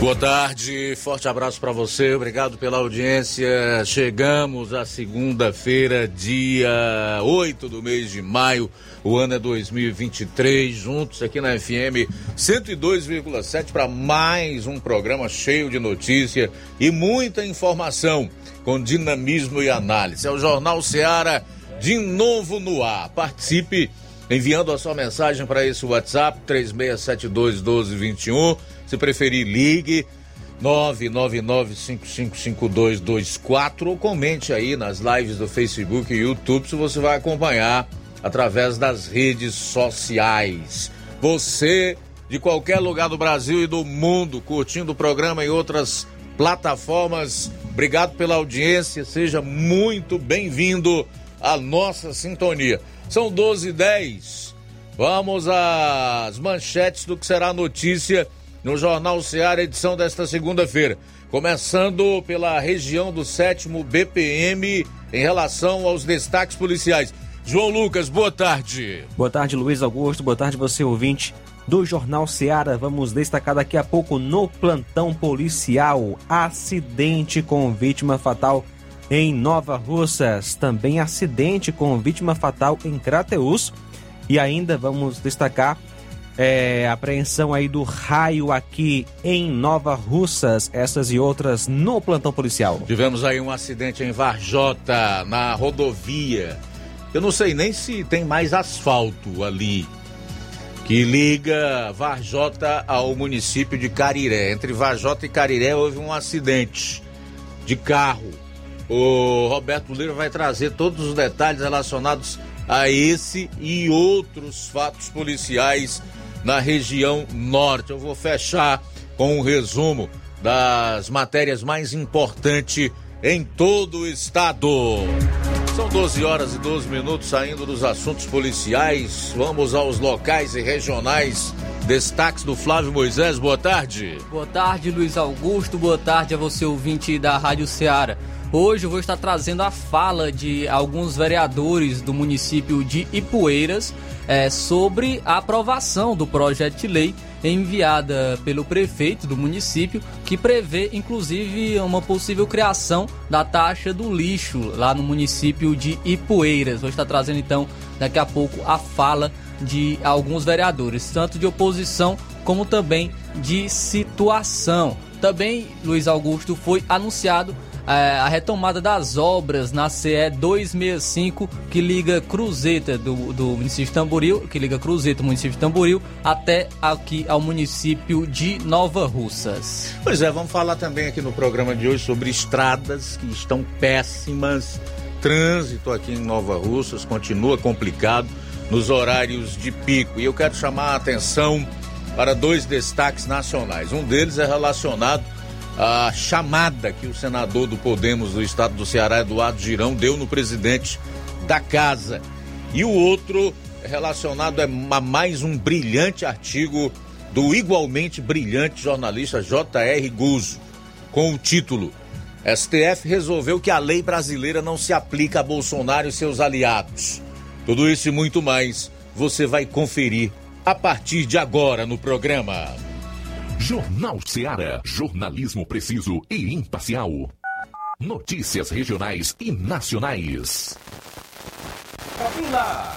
Boa tarde, forte abraço para você, obrigado pela audiência. Chegamos à segunda-feira, dia 8 do mês de maio, o ano é 2023, juntos aqui na FM 102,7 para mais um programa cheio de notícia e muita informação com dinamismo e análise. É o Jornal Seara de novo no ar. Participe enviando a sua mensagem para esse WhatsApp 3672 1221 se preferir, ligue 999555224 ou comente aí nas lives do Facebook e YouTube se você vai acompanhar através das redes sociais. Você de qualquer lugar do Brasil e do mundo curtindo o programa em outras plataformas, obrigado pela audiência, seja muito bem-vindo à nossa sintonia. São 12 e 10. Vamos às manchetes do que será notícia no Jornal Seara, edição desta segunda-feira. Começando pela região do sétimo BPM em relação aos destaques policiais. João Lucas, boa tarde. Boa tarde, Luiz Augusto. Boa tarde, você ouvinte do Jornal Seara. Vamos destacar daqui a pouco no plantão policial: acidente com vítima fatal em Nova Russas. Também acidente com vítima fatal em Crateus. E ainda vamos destacar é, apreensão aí do raio aqui em Nova Russas, essas e outras no plantão policial. Tivemos aí um acidente em Varjota, na rodovia. Eu não sei nem se tem mais asfalto ali, que liga Varjota ao município de Cariré. Entre Varjota e Cariré houve um acidente de carro. O Roberto Lira vai trazer todos os detalhes relacionados a esse e outros fatos policiais na região norte. Eu vou fechar com um resumo das matérias mais importantes em todo o estado. São 12 horas e 12 minutos saindo dos assuntos policiais. Vamos aos locais e regionais. Destaques do Flávio Moisés, boa tarde. Boa tarde, Luiz Augusto. Boa tarde a você, ouvinte da Rádio Ceará. Hoje eu vou estar trazendo a fala de alguns vereadores do município de Ipueiras é, sobre a aprovação do projeto de lei enviada pelo prefeito do município, que prevê inclusive uma possível criação da taxa do lixo lá no município de Ipueiras. Vou estar trazendo então daqui a pouco a fala de alguns vereadores, tanto de oposição como também de situação. Também, Luiz Augusto, foi anunciado a retomada das obras na CE 265 que liga Cruzeta do, do município de Tamboril, que liga Cruzeta, município de Tamboril, até aqui ao município de Nova Russas. Pois é, vamos falar também aqui no programa de hoje sobre estradas que estão péssimas. Trânsito aqui em Nova Russas continua complicado nos horários de pico. E eu quero chamar a atenção para dois destaques nacionais. Um deles é relacionado a chamada que o senador do Podemos do estado do Ceará, Eduardo Girão, deu no presidente da casa. E o outro relacionado a mais um brilhante artigo do igualmente brilhante jornalista J.R. Guzzo, com o título STF resolveu que a lei brasileira não se aplica a Bolsonaro e seus aliados. Tudo isso e muito mais você vai conferir a partir de agora no programa. Jornal Seara. Jornalismo preciso e imparcial. Notícias regionais e nacionais. Camila,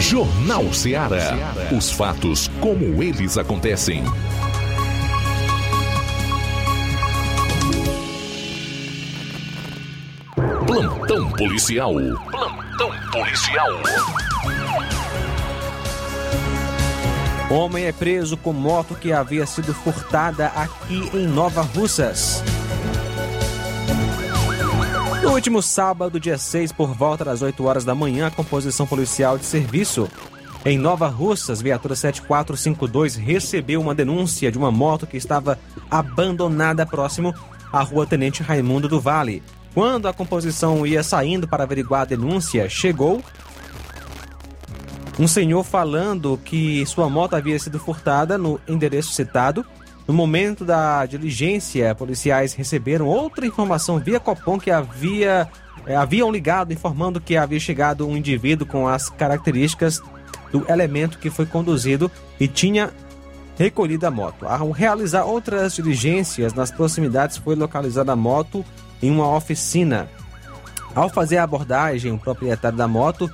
Jornal Ceará. Os fatos como eles acontecem. Plantão policial. Plantão policial. Homem é preso com moto que havia sido furtada aqui em Nova Russas. No último sábado, dia 6, por volta das 8 horas da manhã, a composição policial de serviço em Nova Russas, viatura 7452, recebeu uma denúncia de uma moto que estava abandonada próximo à rua Tenente Raimundo do Vale. Quando a composição ia saindo para averiguar a denúncia, chegou um senhor falando que sua moto havia sido furtada no endereço citado. No momento da diligência, policiais receberam outra informação via Copom que havia eh, haviam ligado informando que havia chegado um indivíduo com as características do elemento que foi conduzido e tinha recolhido a moto. Ao realizar outras diligências nas proximidades, foi localizada a moto em uma oficina. Ao fazer a abordagem, o proprietário da moto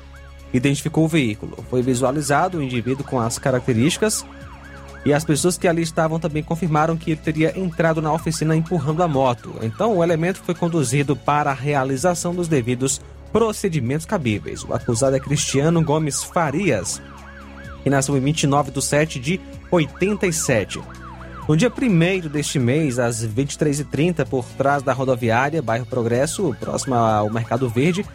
identificou o veículo. Foi visualizado o indivíduo com as características e as pessoas que ali estavam também confirmaram que ele teria entrado na oficina empurrando a moto. Então, o elemento foi conduzido para a realização dos devidos procedimentos cabíveis. O acusado é Cristiano Gomes Farias, que nasceu em 29 de 7 de 87. No dia 1 deste mês, às 23h30, por trás da rodoviária, bairro Progresso, próximo ao Mercado Verde,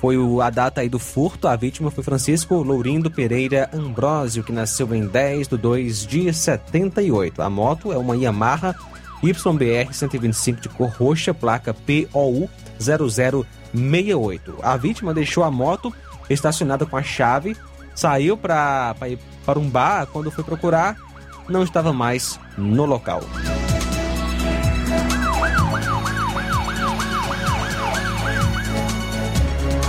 foi a data aí do furto. A vítima foi Francisco Lourindo Pereira Ambrósio, que nasceu em 10 de 2 de 78. A moto é uma Yamaha YBR 125 de cor roxa, placa POU 0068. A vítima deixou a moto estacionada com a chave, saiu para ir para um bar. Quando foi procurar, não estava mais no local.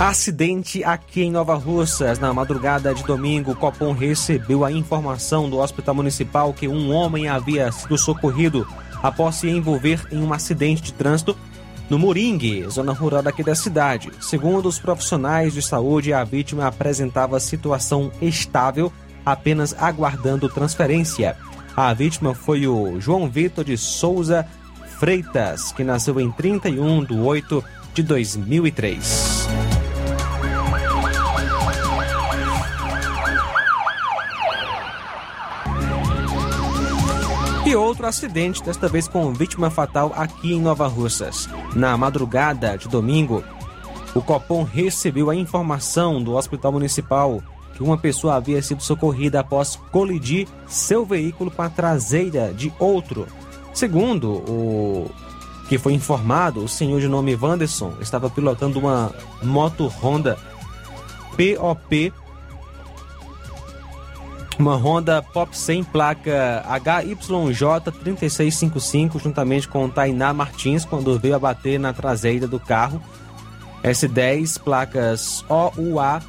Acidente aqui em Nova Russas. Na madrugada de domingo, Copom recebeu a informação do Hospital Municipal que um homem havia sido socorrido após se envolver em um acidente de trânsito no Moringue, zona rural daqui da cidade. Segundo os profissionais de saúde, a vítima apresentava situação estável, apenas aguardando transferência. A vítima foi o João Vitor de Souza Freitas, que nasceu em 31 de 8 de 2003. Outro acidente, desta vez com vítima fatal aqui em Nova Russas. Na madrugada de domingo, o Copom recebeu a informação do Hospital Municipal que uma pessoa havia sido socorrida após colidir seu veículo com a traseira de outro. Segundo o que foi informado, o senhor de nome Wanderson estava pilotando uma moto Honda POP uma Honda Pop 100 placa HYJ3655 juntamente com Tainá Martins quando veio a bater na traseira do carro. S10 placas OUA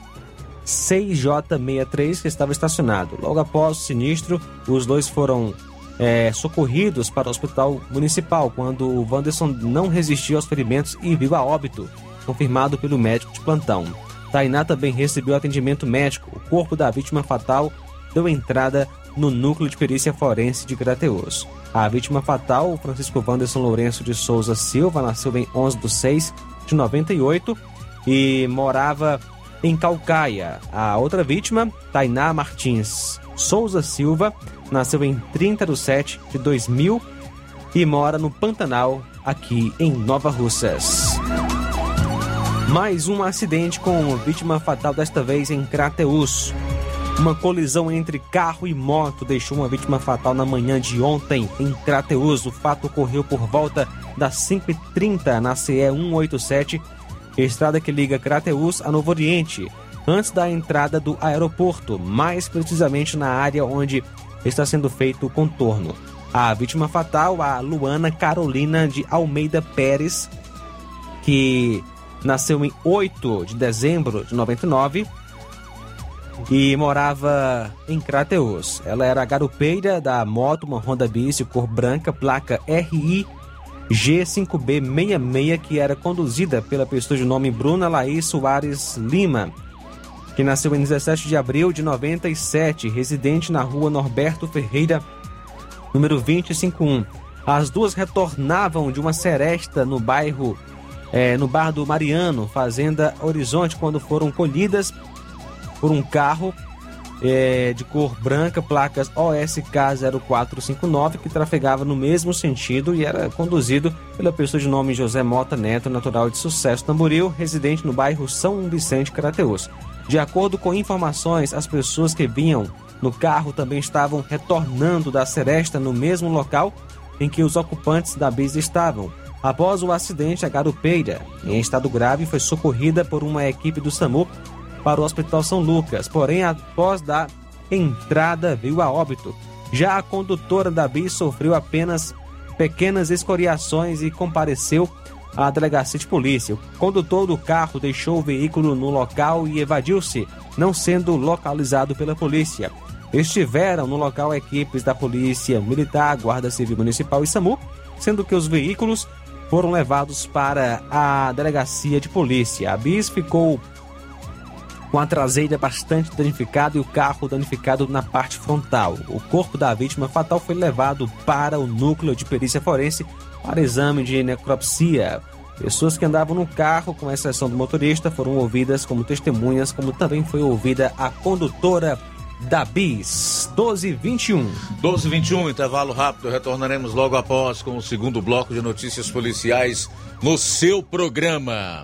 6J63 que estava estacionado. Logo após o sinistro, os dois foram é, socorridos para o hospital municipal quando o Wanderson não resistiu aos ferimentos e viu a óbito, confirmado pelo médico de plantão. Tainá também recebeu atendimento médico. O corpo da vítima fatal deu entrada no núcleo de perícia forense de Crateus. A vítima fatal, Francisco Wanderson Lourenço de Souza Silva, nasceu em 11 de 6 de 98 e morava em Calcaia. A outra vítima, Tainá Martins Souza Silva, nasceu em 30 de 7 de 2000 e mora no Pantanal, aqui em Nova Russas. Mais um acidente com vítima fatal, desta vez em Crateus. Uma colisão entre carro e moto deixou uma vítima fatal na manhã de ontem em Crateus. O fato ocorreu por volta das 5h30 na CE 187, estrada que liga Crateus a Novo Oriente, antes da entrada do aeroporto, mais precisamente na área onde está sendo feito o contorno. A vítima fatal, a Luana Carolina de Almeida Pérez, que nasceu em 8 de dezembro de 99 e morava em Crateus. Ela era garupeira da moto, uma Honda Bis cor branca, placa RI G5B66, que era conduzida pela pessoa de nome Bruna Laís Soares Lima, que nasceu em 17 de abril de 97, residente na rua Norberto Ferreira, número 251. As duas retornavam de uma seresta no bairro, é, no bar do Mariano, Fazenda Horizonte, quando foram colhidas por um carro é, de cor branca, placas OSK 0459, que trafegava no mesmo sentido e era conduzido pela pessoa de nome José Mota Neto, natural de Sucesso Tamboril, residente no bairro São Vicente Crateus. De acordo com informações, as pessoas que vinham no carro também estavam retornando da Seresta no mesmo local em que os ocupantes da bis estavam. Após o acidente, a garupeira, em estado grave, foi socorrida por uma equipe do SAMU para o Hospital São Lucas, porém, após da entrada, viu a óbito. Já a condutora da bis sofreu apenas pequenas escoriações e compareceu à delegacia de polícia. O condutor do carro deixou o veículo no local e evadiu-se, não sendo localizado pela polícia. Estiveram no local equipes da Polícia Militar, Guarda Civil Municipal e SAMU, sendo que os veículos foram levados para a delegacia de polícia. A bis ficou com a traseira bastante danificada e o carro danificado na parte frontal. O corpo da vítima fatal foi levado para o núcleo de perícia forense para exame de necropsia. Pessoas que andavam no carro, com exceção do motorista, foram ouvidas como testemunhas, como também foi ouvida a condutora da BIS. 1221. 1221, intervalo rápido. Retornaremos logo após com o segundo bloco de notícias policiais no seu programa.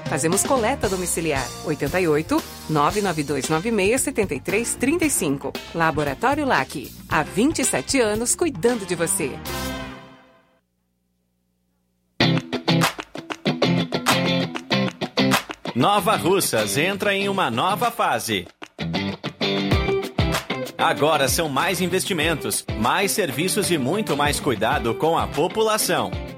Fazemos coleta domiciliar. 88 99296 7335. Laboratório LAC. Há 27 anos cuidando de você. Nova Russas entra em uma nova fase. Agora são mais investimentos, mais serviços e muito mais cuidado com a população.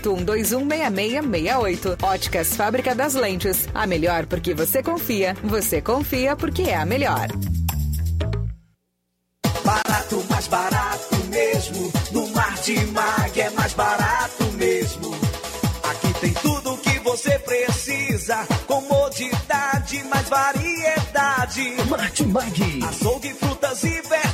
81216668. Óticas Fábrica das Lentes. A melhor porque você confia. Você confia porque é a melhor. Barato, mais barato mesmo. No Martimag é mais barato mesmo. Aqui tem tudo o que você precisa. Comodidade, mais variedade. Martimag. Açougue, frutas e verduras.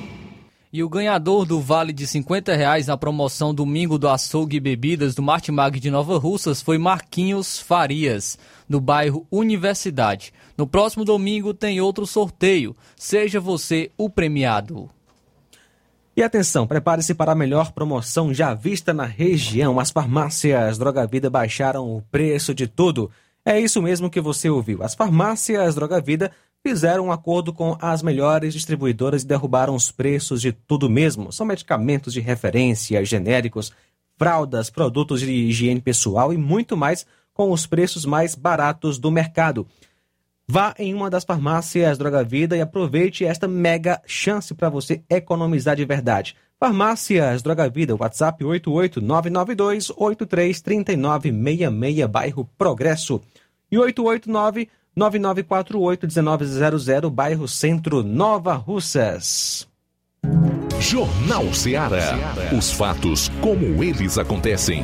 E o ganhador do vale de 50 reais na promoção Domingo do Açougue e Bebidas do Martimag de Nova Russas foi Marquinhos Farias, do bairro Universidade. No próximo domingo tem outro sorteio. Seja você o premiado. E atenção, prepare-se para a melhor promoção já vista na região. As farmácias Droga Vida baixaram o preço de tudo. É isso mesmo que você ouviu. As farmácias Droga Vida fizeram um acordo com as melhores distribuidoras e derrubaram os preços de tudo mesmo. São medicamentos de referência, genéricos, fraldas, produtos de higiene pessoal e muito mais com os preços mais baratos do mercado. Vá em uma das farmácias Droga Vida e aproveite esta mega chance para você economizar de verdade. Farmácias Droga Vida, WhatsApp 88992833966, bairro Progresso. E 889 9948-1900, bairro Centro, Nova Russas. Jornal Ceará. Os fatos como eles acontecem.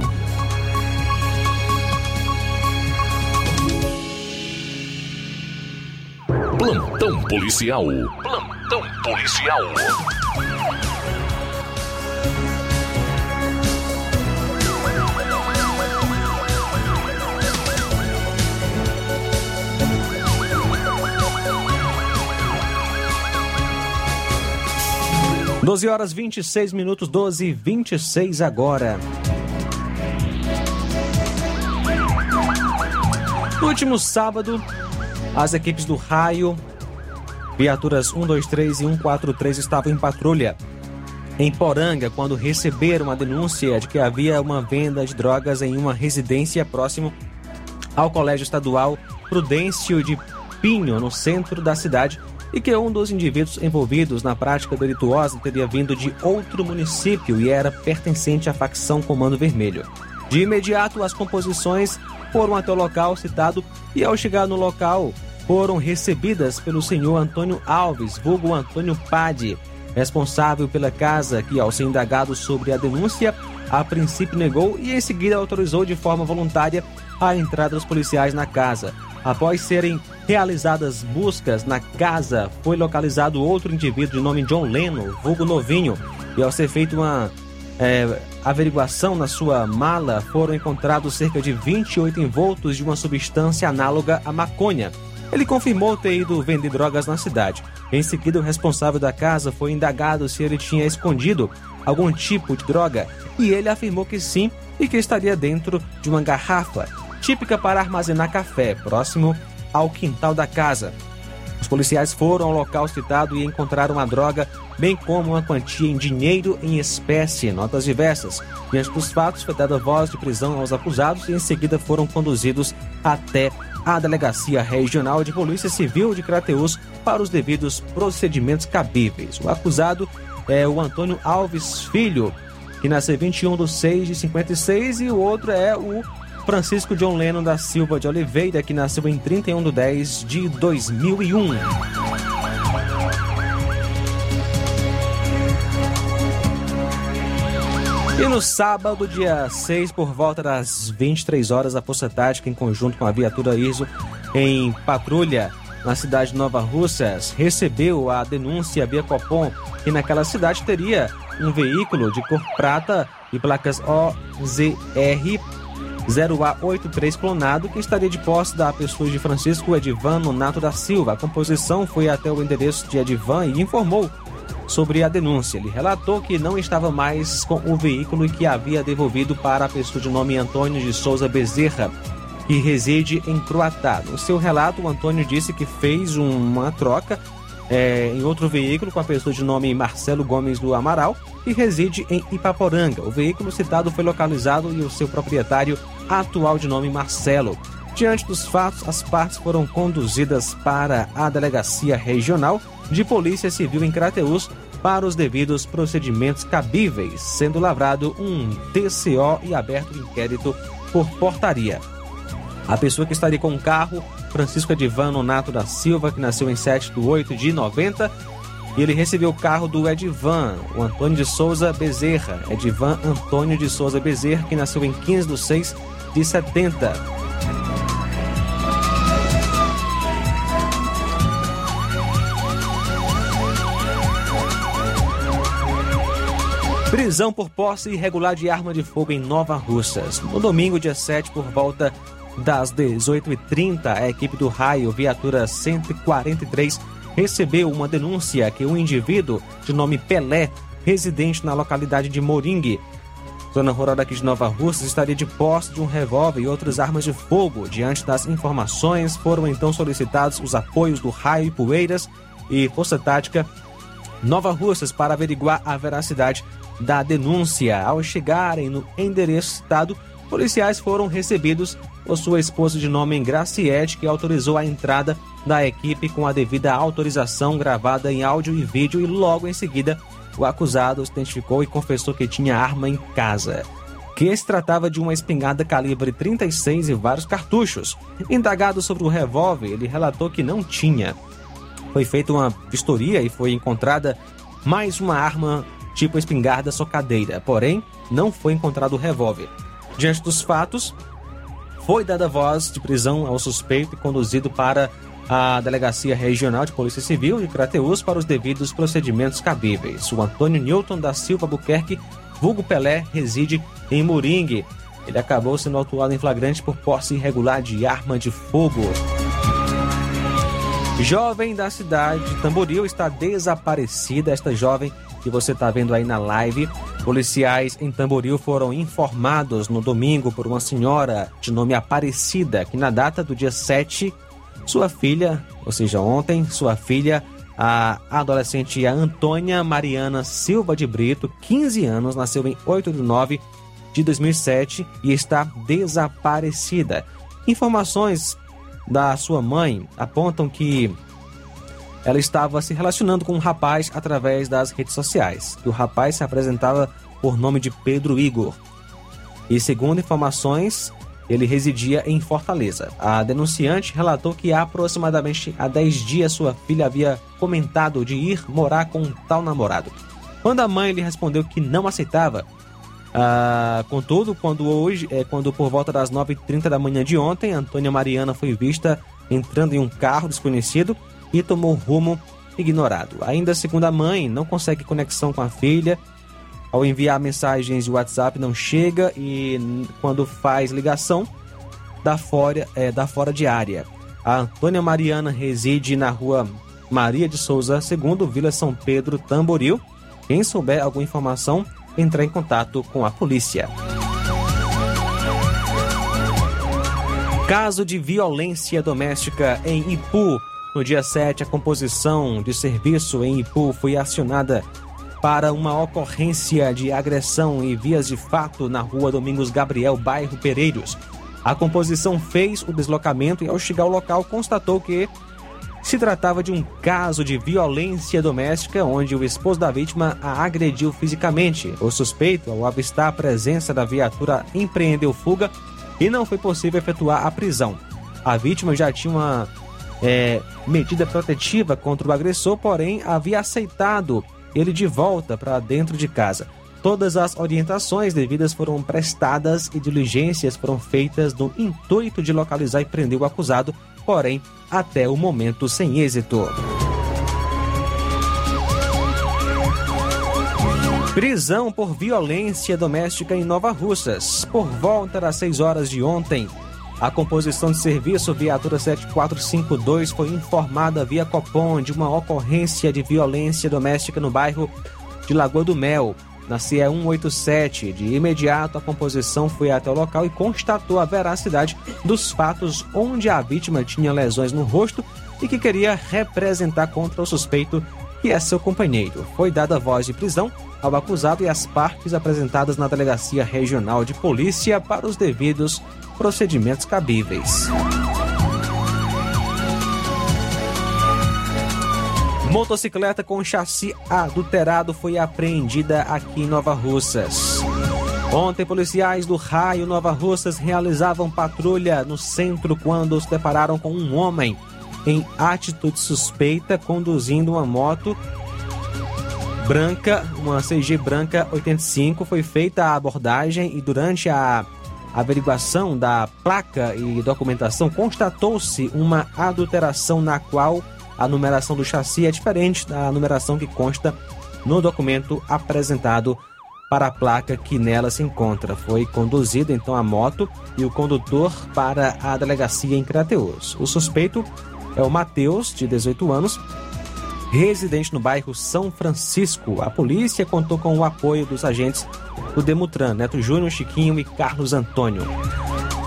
Plantão policial. Plantão policial. Doze horas 26 minutos, 12 e 26 agora. No último sábado, as equipes do Raio, viaturas 123 e 143 estavam em patrulha em Poranga quando receberam a denúncia de que havia uma venda de drogas em uma residência próximo ao Colégio Estadual Prudêncio de Pinho, no centro da cidade, e que um dos indivíduos envolvidos na prática delituosa teria vindo de outro município e era pertencente à facção Comando Vermelho. De imediato, as composições foram até o local citado e, ao chegar no local, foram recebidas pelo senhor Antônio Alves, vulgo Antônio Pade, responsável pela casa, que, ao ser indagado sobre a denúncia, a princípio negou e em seguida autorizou de forma voluntária a entrada dos policiais na casa. Após serem realizadas buscas na casa, foi localizado outro indivíduo de nome John Leno, vulgo Novinho, e ao ser feita uma é, averiguação na sua mala, foram encontrados cerca de 28 envoltos de uma substância análoga à maconha. Ele confirmou ter ido vender drogas na cidade. Em seguida, o responsável da casa foi indagado se ele tinha escondido algum tipo de droga e ele afirmou que sim e que estaria dentro de uma garrafa típica para armazenar café, próximo ao quintal da casa. Os policiais foram ao local citado e encontraram a droga, bem como uma quantia em dinheiro em espécie, notas diversas. Diante dos fatos, foi dada voz de prisão aos acusados e em seguida foram conduzidos até a Delegacia Regional de Polícia Civil de Crateús para os devidos procedimentos cabíveis. O acusado é o Antônio Alves Filho, que nasceu 21 de 6 de 56, e o outro é o Francisco John Lennon da Silva de Oliveira, que nasceu em 31 de 10 de 2001. E no sábado, dia 6, por volta das 23 horas, a Força Tática, em conjunto com a viatura ISO, em patrulha na cidade de Nova Russas, recebeu a denúncia via Copom que naquela cidade teria um veículo de cor prata e placas OZR 0A83 clonado que estaria de posse da pessoa de Francisco Edivan Nonato da Silva. A composição foi até o endereço de Edivan e informou sobre a denúncia. Ele relatou que não estava mais com o veículo e que havia devolvido para a pessoa de nome Antônio de Souza Bezerra, que reside em Croatá. No seu relato, o Antônio disse que fez uma troca é, em outro veículo com a pessoa de nome Marcelo Gomes do Amaral, que reside em Ipaporanga. O veículo citado foi localizado e o seu proprietário atual de nome Marcelo. Diante dos fatos, as partes foram conduzidas para a Delegacia Regional de Polícia Civil em Crateús para os devidos procedimentos cabíveis, sendo lavrado um TCO e aberto inquérito por portaria. A pessoa que estaria com o carro, Francisco Edivano Nato da Silva, que nasceu em 7 de 8 de 90, e ele recebeu o carro do Edivan, o Antônio de Souza Bezerra. Edivan Antônio de Souza Bezerra, que nasceu em 15 de 6 de 70. Prisão por posse irregular de arma de fogo em Nova Russas. No domingo, dia 7, por volta das 18h30, a equipe do Raio, viatura 143, recebeu uma denúncia que um indivíduo de nome Pelé, residente na localidade de Moringue, zona rural daqui de Nova Russas, estaria de posse de um revólver e outras armas de fogo. Diante das informações, foram então solicitados os apoios do Raio e Poeiras e Força Tática Nova Russas para averiguar a veracidade da denúncia. Ao chegarem no endereço citado, policiais foram recebidos por sua esposa de nome Graciete, que autorizou a entrada da equipe com a devida autorização gravada em áudio e vídeo, e logo em seguida o acusado se identificou e confessou que tinha arma em casa. Que se tratava de uma espingarda calibre 36 e vários cartuchos. Indagado sobre o revólver, ele relatou que não tinha. Foi feita uma vistoria e foi encontrada mais uma arma tipo espingarda socadeira, porém não foi encontrado o revólver. Diante dos fatos, foi dada voz de prisão ao suspeito e conduzido para a Delegacia Regional de Polícia Civil de Crateús para os devidos procedimentos cabíveis. O Antônio Newton da Silva Buquerque, vulgo Pelé, reside em Moringue. Ele acabou sendo autuado em flagrante por posse irregular de arma de fogo. Jovem da cidade de Tamboril está desaparecida. Esta jovem que você está vendo aí na live. Policiais em Tamboril foram informados no domingo por uma senhora de nome Aparecida, que na data do dia 7, sua filha, ou seja, ontem, sua filha, a adolescente Antônia Mariana Silva de Brito, 15 anos, nasceu em 8 de 9 de 2007 e está desaparecida. Informações da sua mãe apontam que ela estava se relacionando com um rapaz através das redes sociais. O rapaz se apresentava por nome de Pedro Igor. E segundo informações, ele residia em Fortaleza. A denunciante relatou que aproximadamente há 10 dias sua filha havia comentado de ir morar com um tal namorado. Quando a mãe lhe respondeu que não aceitava, ah, contudo, quando hoje, é, quando por volta das 9h30 da manhã de ontem, Antônia Mariana foi vista entrando em um carro desconhecido e tomou rumo ignorado. Ainda segundo a mãe, não consegue conexão com a filha. Ao enviar mensagens de WhatsApp não chega e quando faz ligação dá fora, é, dá fora de área. A Antônia Mariana reside na rua Maria de Souza, segundo Vila São Pedro, Tamboril. Quem souber alguma informação, entrar em contato com a polícia. Caso de violência doméstica em Ipu. No dia 7, a composição de serviço em Ipu foi acionada para uma ocorrência de agressão e vias de fato na rua Domingos Gabriel, bairro Pereiros. A composição fez o deslocamento e, ao chegar ao local, constatou que se tratava de um caso de violência doméstica onde o esposo da vítima a agrediu fisicamente. O suspeito, ao avistar a presença da viatura, empreendeu fuga e não foi possível efetuar a prisão. A vítima já tinha uma é, medida protetiva contra o agressor, porém havia aceitado ele de volta para dentro de casa. Todas as orientações devidas foram prestadas e diligências foram feitas no intuito de localizar e prender o acusado, porém, até o momento sem êxito. Prisão por violência doméstica em Nova Russas. Por volta das 6 horas de ontem, a composição de serviço viatura 7452 foi informada via Copom de uma ocorrência de violência doméstica no bairro de Lagoa do Mel, na CE 187. De imediato, a composição foi até o local e constatou a veracidade dos fatos onde a vítima tinha lesões no rosto e que queria representar contra o suspeito que é seu companheiro. Foi dada voz de prisão ao acusado e as partes apresentadas na Delegacia Regional de Polícia para os devidos procedimentos cabíveis. Motocicleta com chassi adulterado foi apreendida aqui em Nova Russas. Ontem, policiais do Raio Nova Russas realizavam patrulha no centro quando se depararam com um homem em atitude suspeita conduzindo uma moto branca, uma CG branca 85. Foi feita a abordagem e durante a averiguação da placa e documentação constatou-se uma adulteração na qual a numeração do chassi é diferente da numeração que consta no documento apresentado para a placa que nela se encontra. Foi conduzida então a moto e o condutor para a delegacia em Crateus. O suspeito é o Matheus, de 18 anos, residente no bairro São Francisco. A polícia contou com o apoio dos agentes do Demutran, Neto Júnior, Chiquinho e Carlos Antônio.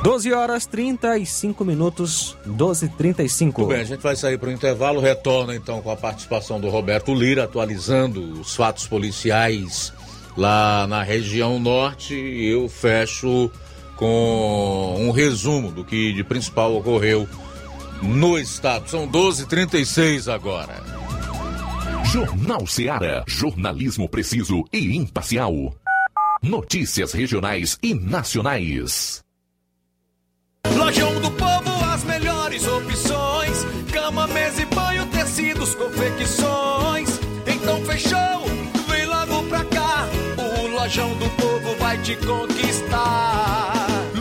12 horas 35 minutos, 12 35 Muito bem, a gente vai sair para o intervalo, retorna então com a participação do Roberto Lira, atualizando os fatos policiais lá na região norte. Eu fecho com um resumo do que de principal ocorreu no estado. São 12h36 agora. Jornal Seara. Jornalismo preciso e imparcial. Notícias regionais e nacionais. Lojão do Povo, as melhores opções: cama, mesa e banho, tecidos, confecções. Então fechou, vem logo pra cá. O Lojão do Povo vai te conquistar.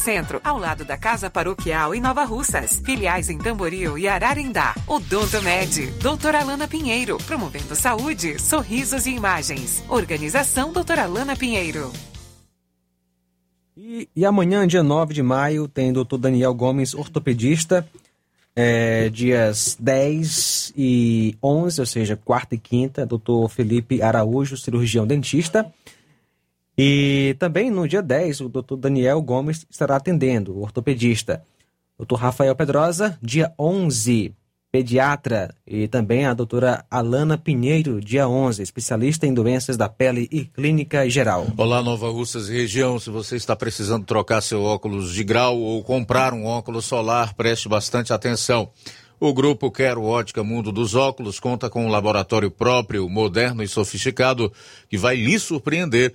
Centro, ao lado da Casa Paroquial em Nova Russas. Filiais em Tamboril e Ararindá. Odonto Med, doutora Alana Pinheiro, promovendo saúde, sorrisos e imagens. Organização doutora Alana Pinheiro. E, e amanhã, dia 9 de maio, tem doutor Daniel Gomes, ortopedista, é, dias 10 e 11, ou seja, quarta e quinta, doutor Felipe Araújo, cirurgião dentista. E também no dia 10, o doutor Daniel Gomes estará atendendo, o ortopedista. Doutor Rafael Pedrosa, dia 11, pediatra. E também a doutora Alana Pinheiro, dia 11, especialista em doenças da pele e clínica geral. Olá, Nova Russas e região. Se você está precisando trocar seu óculos de grau ou comprar um óculos solar, preste bastante atenção. O grupo Quero Ótica Mundo dos Óculos conta com um laboratório próprio, moderno e sofisticado, que vai lhe surpreender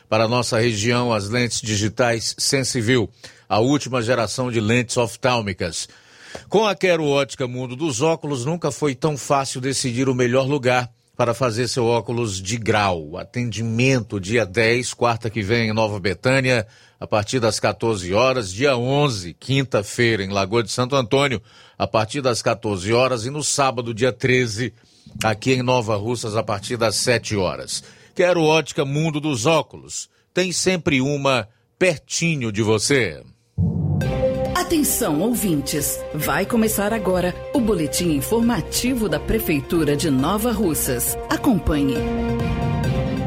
para nossa região as lentes digitais Sensivil, a última geração de lentes oftálmicas. Com a Quero Ótica Mundo dos Óculos, nunca foi tão fácil decidir o melhor lugar para fazer seu óculos de grau. Atendimento dia 10, quarta que vem em Nova Betânia, a partir das 14 horas, dia 11, quinta-feira, em Lagoa de Santo Antônio, a partir das 14 horas, e no sábado, dia 13, aqui em Nova Russas, a partir das 7 horas. Quero ótica Mundo dos Óculos. Tem sempre uma pertinho de você. Atenção, ouvintes! Vai começar agora o boletim informativo da Prefeitura de Nova Russas. Acompanhe.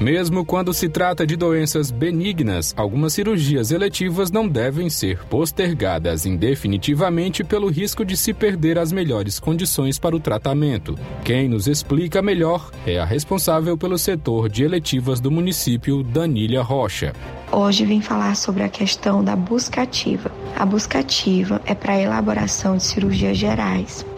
Mesmo quando se trata de doenças benignas, algumas cirurgias eletivas não devem ser postergadas indefinitivamente pelo risco de se perder as melhores condições para o tratamento. Quem nos explica melhor é a responsável pelo setor de eletivas do município, Danília Rocha. Hoje vim falar sobre a questão da busca ativa. A busca ativa é para a elaboração de cirurgias gerais.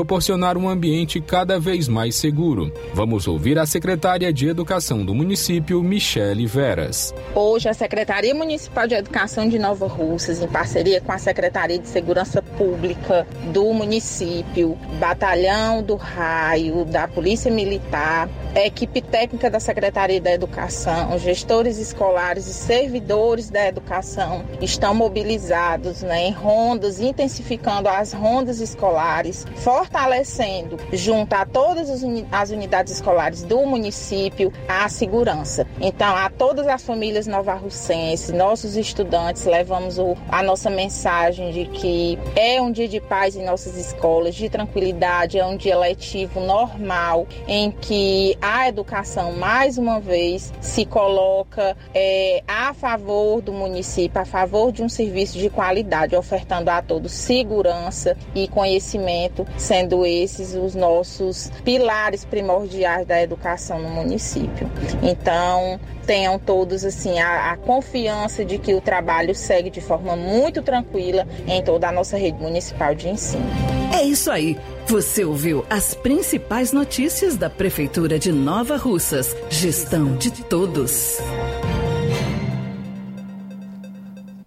proporcionar um ambiente cada vez mais seguro. Vamos ouvir a secretária de Educação do município, Michele Veras. Hoje, a Secretaria Municipal de Educação de Nova Russas, em parceria com a Secretaria de Segurança Pública do município, Batalhão do Raio, da Polícia Militar, equipe técnica da Secretaria da Educação, gestores escolares e servidores da educação estão mobilizados né, em rondas, intensificando as rondas escolares, junto a todas as unidades escolares do município, a segurança. Então, a todas as famílias novarrucenses, nossos estudantes, levamos o, a nossa mensagem de que é um dia de paz em nossas escolas, de tranquilidade, é um dia letivo normal, em que a educação, mais uma vez, se coloca é, a favor do município, a favor de um serviço de qualidade, ofertando a todos segurança e conhecimento, sendo sendo esses os nossos pilares primordiais da educação no município. Então, tenham todos assim a, a, confiança de que o trabalho segue de forma muito tranquila em toda a nossa rede municipal de ensino. É isso aí. Você ouviu as principais notícias da Prefeitura de Nova Russas. Gestão de todos.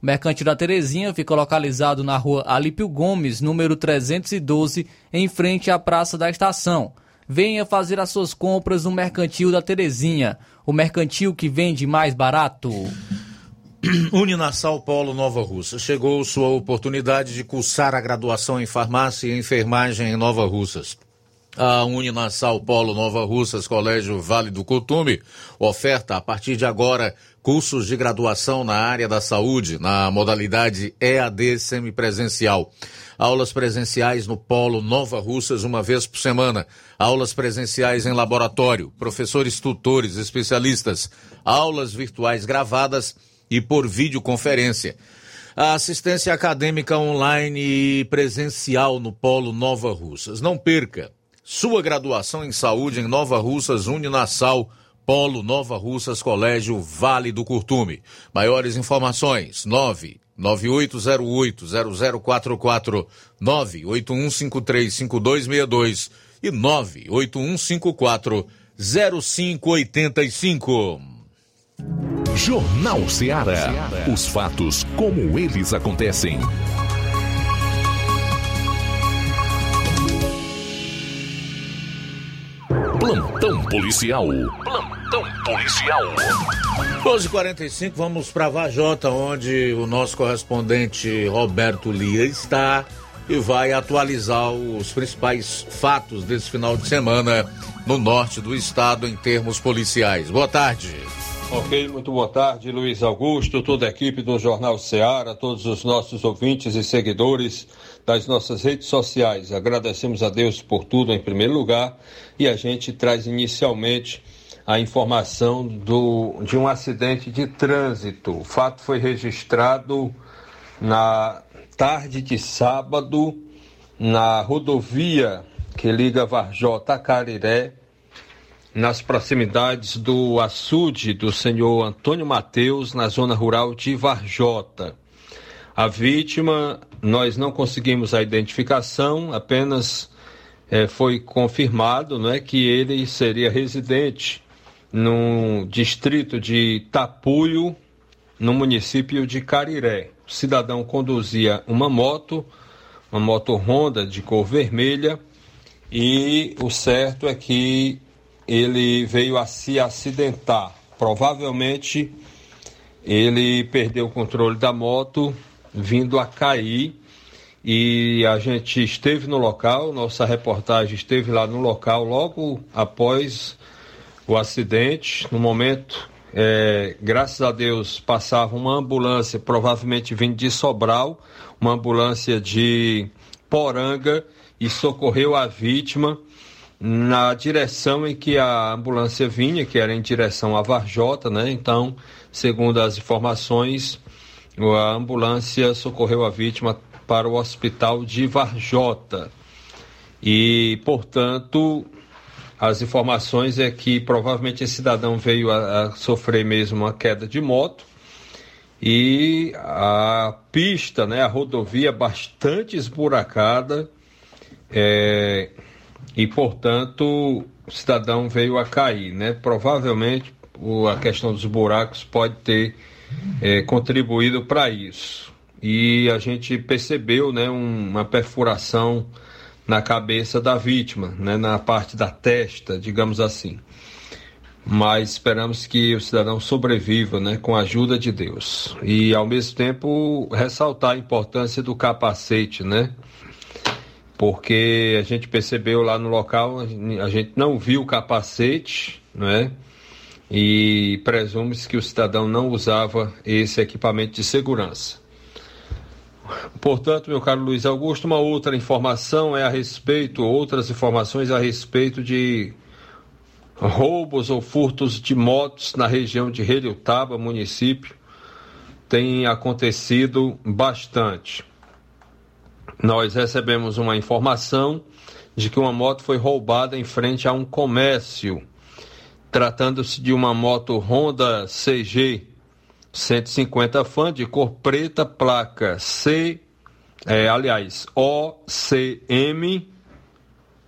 O Mercantil da Terezinha fica localizado na rua Alípio Gomes, número 312, em frente à Praça da Estação. Venha fazer as suas compras no Mercantil da Terezinha, o mercantil que vende mais barato. Uninasal Polo Nova Russa. Chegou sua oportunidade de cursar a graduação em farmácia e enfermagem em Nova Russas. A Uninasal Polo Nova Russas, Colégio Vale do Cotume, oferta a partir de agora cursos de graduação na área da saúde, na modalidade EAD semipresencial. Aulas presenciais no Polo Nova Russas uma vez por semana. Aulas presenciais em laboratório, professores tutores, especialistas. Aulas virtuais gravadas e por videoconferência. A assistência acadêmica online e presencial no Polo Nova Russas. Não perca sua graduação em saúde em Nova Russas Uninassal, Polo Nova Russas Colégio Vale do Curtume. Maiores informações: 9 9808-0044, 981535262 e 981540585. Jornal Ceará. Os fatos como eles acontecem. Policial. Plantão policial. 12h45, vamos para Vajota, onde o nosso correspondente Roberto Lia está e vai atualizar os principais fatos desse final de semana no norte do estado em termos policiais. Boa tarde. Ok, muito boa tarde, Luiz Augusto, toda a equipe do Jornal Ceará, todos os nossos ouvintes e seguidores das nossas redes sociais. Agradecemos a Deus por tudo em primeiro lugar e a gente traz inicialmente a informação do, de um acidente de trânsito. O fato foi registrado na tarde de sábado na rodovia que liga Varjota a Cariré, nas proximidades do açude do senhor Antônio Mateus, na zona rural de Varjota. A vítima, nós não conseguimos a identificação, apenas é, foi confirmado né, que ele seria residente no distrito de Tapuio, no município de Cariré. O cidadão conduzia uma moto, uma moto Honda de cor vermelha, e o certo é que ele veio a se acidentar. Provavelmente ele perdeu o controle da moto, vindo a cair, e a gente esteve no local, nossa reportagem esteve lá no local logo após o acidente. No momento, é, graças a Deus, passava uma ambulância, provavelmente vindo de Sobral, uma ambulância de Poranga, e socorreu a vítima na direção em que a ambulância vinha, que era em direção a Varjota, né? Então, segundo as informações, a ambulância socorreu a vítima para o hospital de Varjota. E, portanto, as informações é que provavelmente esse cidadão veio a, a sofrer mesmo uma queda de moto e a pista, né, a rodovia bastante esburacada é, e, portanto, o cidadão veio a cair, né? Provavelmente a questão dos buracos pode ter é, contribuído para isso. E a gente percebeu, né, uma perfuração na cabeça da vítima, né, na parte da testa, digamos assim. Mas esperamos que o cidadão sobreviva, né, com a ajuda de Deus. E ao mesmo tempo ressaltar a importância do capacete, né? Porque a gente percebeu lá no local, a gente não viu o capacete, né? E presume-se que o cidadão não usava esse equipamento de segurança. Portanto, meu caro Luiz Augusto, uma outra informação é a respeito, outras informações a respeito de roubos ou furtos de motos na região de Relutaba, município, tem acontecido bastante. Nós recebemos uma informação de que uma moto foi roubada em frente a um comércio, tratando-se de uma moto Honda CG 150 fã de cor preta, placa C, é, aliás, OCM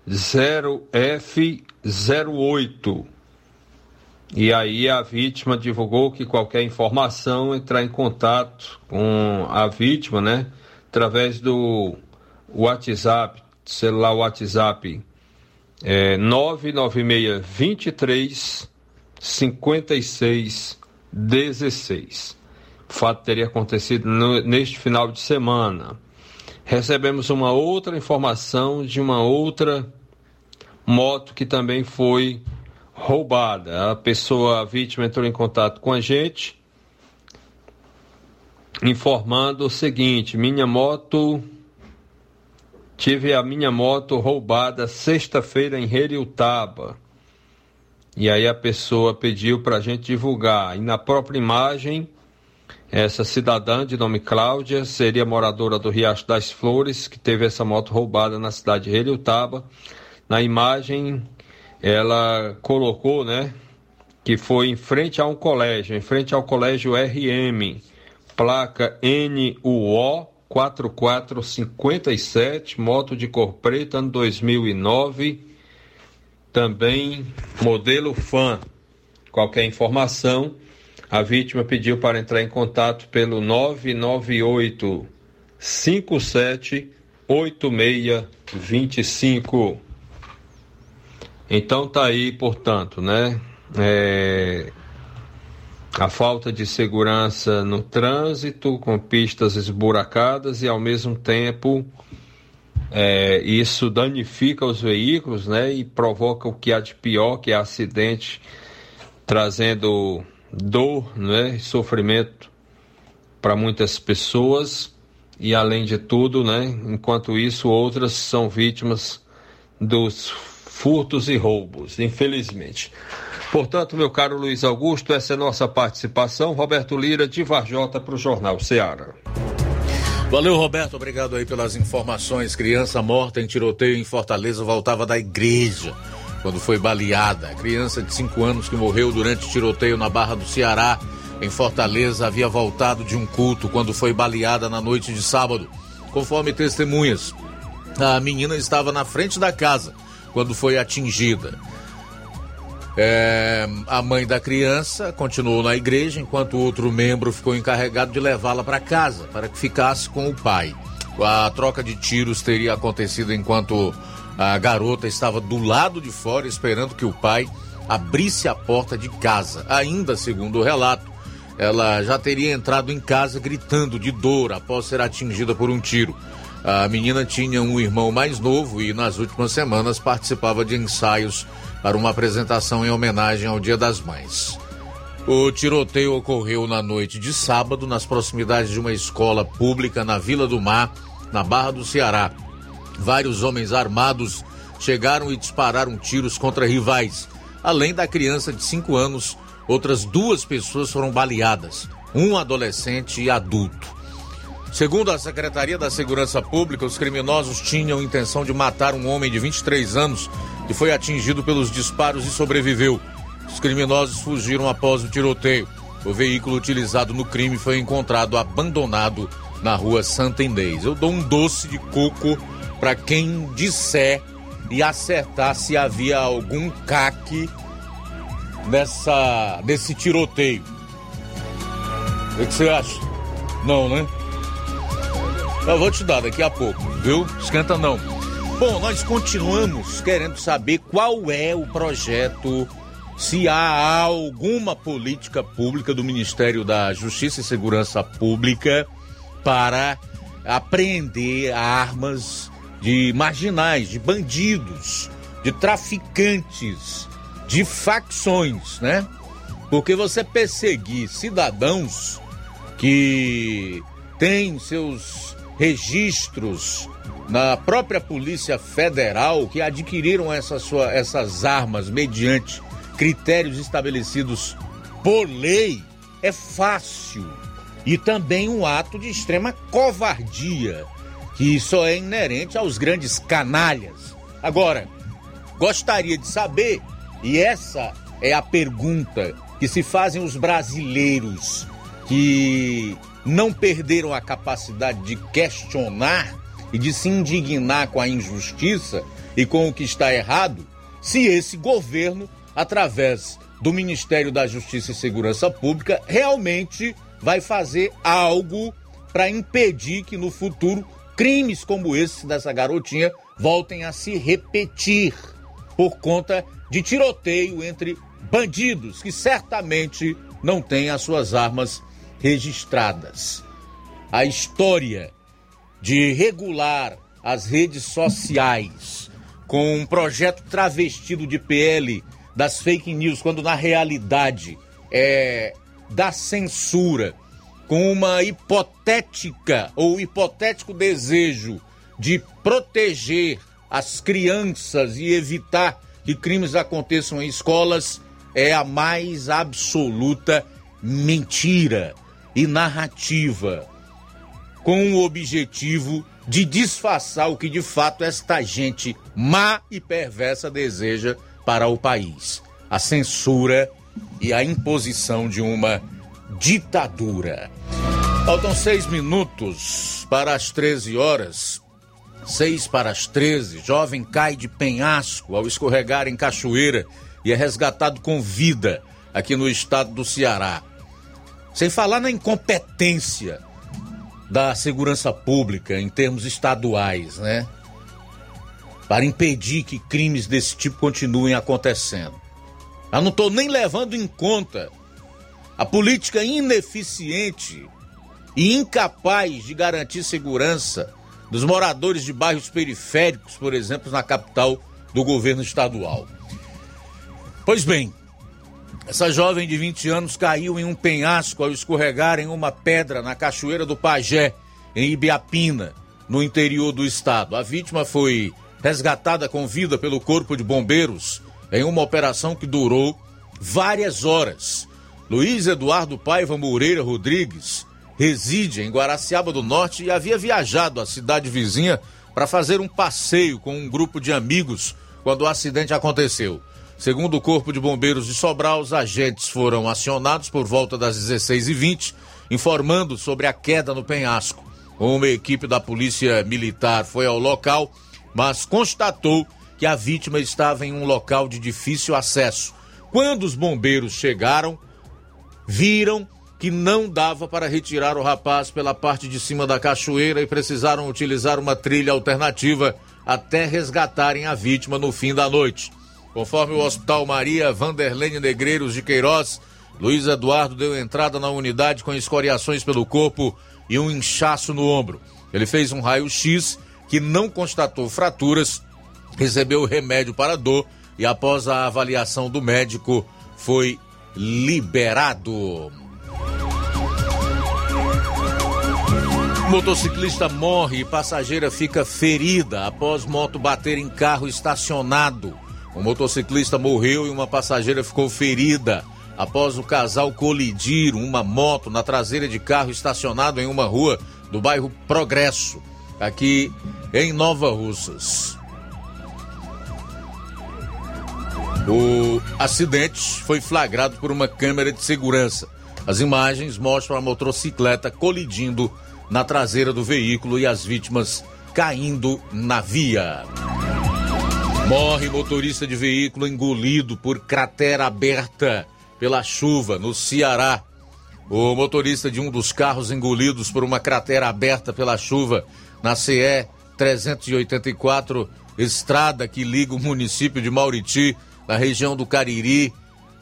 0F08. E aí a vítima divulgou que qualquer informação entrar em contato com a vítima, né? Através do WhatsApp, celular WhatsApp é, 996 23 56 16. O fato teria acontecido no, neste final de semana. Recebemos uma outra informação de uma outra moto que também foi roubada. A pessoa, a vítima, entrou em contato com a gente, informando o seguinte: minha moto. Tive a minha moto roubada sexta-feira em Heriutaba. E aí a pessoa pediu para a gente divulgar. E na própria imagem, essa cidadã de nome Cláudia seria moradora do Riacho das Flores, que teve essa moto roubada na cidade de Heliutaba. Na imagem, ela colocou, né, que foi em frente a um colégio, em frente ao colégio RM, placa NUO 4457, moto de cor preta, ano 2009 também modelo fã. Qualquer informação, a vítima pediu para entrar em contato pelo 998 57 8625. Então tá aí, portanto, né? É, a falta de segurança no trânsito, com pistas esburacadas e ao mesmo tempo é, isso danifica os veículos né, e provoca o que há de pior, que é acidente, trazendo dor né, e sofrimento para muitas pessoas e além de tudo, né, enquanto isso outras são vítimas dos furtos e roubos, infelizmente. Portanto, meu caro Luiz Augusto, essa é nossa participação. Roberto Lira, de Varjota, para o Jornal Ceará. Valeu, Roberto. Obrigado aí pelas informações. Criança morta em tiroteio em Fortaleza voltava da igreja quando foi baleada. A criança de 5 anos que morreu durante tiroteio na Barra do Ceará, em Fortaleza, havia voltado de um culto quando foi baleada na noite de sábado. Conforme testemunhas, a menina estava na frente da casa quando foi atingida. É, a mãe da criança continuou na igreja, enquanto outro membro ficou encarregado de levá-la para casa, para que ficasse com o pai. A troca de tiros teria acontecido enquanto a garota estava do lado de fora, esperando que o pai abrisse a porta de casa. Ainda segundo o relato, ela já teria entrado em casa gritando de dor após ser atingida por um tiro. A menina tinha um irmão mais novo e nas últimas semanas participava de ensaios para uma apresentação em homenagem ao Dia das Mães. O tiroteio ocorreu na noite de sábado nas proximidades de uma escola pública na Vila do Mar, na Barra do Ceará. Vários homens armados chegaram e dispararam tiros contra rivais. Além da criança de 5 anos, outras duas pessoas foram baleadas, um adolescente e adulto. Segundo a Secretaria da Segurança Pública, os criminosos tinham intenção de matar um homem de 23 anos que foi atingido pelos disparos e sobreviveu. Os criminosos fugiram após o tiroteio. O veículo utilizado no crime foi encontrado abandonado na rua Santa Inês. Eu dou um doce de coco para quem disser e acertar se havia algum caque nessa nesse tiroteio. O que você acha? Não, né? Eu vou te dar daqui a pouco, viu? Esquenta não. Bom, nós continuamos querendo saber qual é o projeto, se há alguma política pública do Ministério da Justiça e Segurança Pública para apreender armas de marginais, de bandidos, de traficantes, de facções, né? Porque você perseguir cidadãos que têm seus registros na própria Polícia Federal que adquiriram essa sua, essas armas mediante critérios estabelecidos por lei é fácil e também um ato de extrema covardia que só é inerente aos grandes canalhas. Agora, gostaria de saber, e essa é a pergunta que se fazem os brasileiros que não perderam a capacidade de questionar e de se indignar com a injustiça e com o que está errado, se esse governo, através do Ministério da Justiça e Segurança Pública, realmente vai fazer algo para impedir que no futuro crimes como esse dessa garotinha voltem a se repetir por conta de tiroteio entre bandidos que certamente não têm as suas armas registradas. A história de regular as redes sociais com um projeto travestido de PL das fake news, quando na realidade é da censura, com uma hipotética ou hipotético desejo de proteger as crianças e evitar que crimes aconteçam em escolas, é a mais absoluta mentira e narrativa, com o objetivo de disfarçar o que de fato esta gente má e perversa deseja para o país: a censura e a imposição de uma ditadura. Faltam seis minutos para as 13 horas. Seis para as 13. Jovem cai de penhasco ao escorregar em cachoeira e é resgatado com vida aqui no estado do Ceará. Sem falar na incompetência da segurança pública em termos estaduais, né? Para impedir que crimes desse tipo continuem acontecendo. Eu não estou nem levando em conta a política ineficiente e incapaz de garantir segurança dos moradores de bairros periféricos, por exemplo, na capital do governo estadual. Pois bem, essa jovem de 20 anos caiu em um penhasco ao escorregar em uma pedra na Cachoeira do Pajé, em Ibiapina, no interior do estado. A vítima foi resgatada com vida pelo Corpo de Bombeiros em uma operação que durou várias horas. Luiz Eduardo Paiva Moreira Rodrigues reside em Guaraciaba do Norte e havia viajado à cidade vizinha para fazer um passeio com um grupo de amigos quando o acidente aconteceu. Segundo o Corpo de Bombeiros de Sobral, os agentes foram acionados por volta das 16h20, informando sobre a queda no penhasco. Uma equipe da Polícia Militar foi ao local, mas constatou que a vítima estava em um local de difícil acesso. Quando os bombeiros chegaram, viram que não dava para retirar o rapaz pela parte de cima da cachoeira e precisaram utilizar uma trilha alternativa até resgatarem a vítima no fim da noite. Conforme o Hospital Maria Vanderlene Negreiros de Queiroz, Luiz Eduardo deu entrada na unidade com escoriações pelo corpo e um inchaço no ombro. Ele fez um raio-x que não constatou fraturas, recebeu remédio para dor e após a avaliação do médico foi liberado. Motociclista morre e passageira fica ferida após moto bater em carro estacionado. Um motociclista morreu e uma passageira ficou ferida após o casal colidir uma moto na traseira de carro estacionado em uma rua do bairro Progresso, aqui em Nova Russas. O acidente foi flagrado por uma câmera de segurança. As imagens mostram a motocicleta colidindo na traseira do veículo e as vítimas caindo na via. Morre motorista de veículo engolido por cratera aberta pela chuva no Ceará. O motorista de um dos carros engolidos por uma cratera aberta pela chuva na CE 384, estrada que liga o município de Mauriti, na região do Cariri,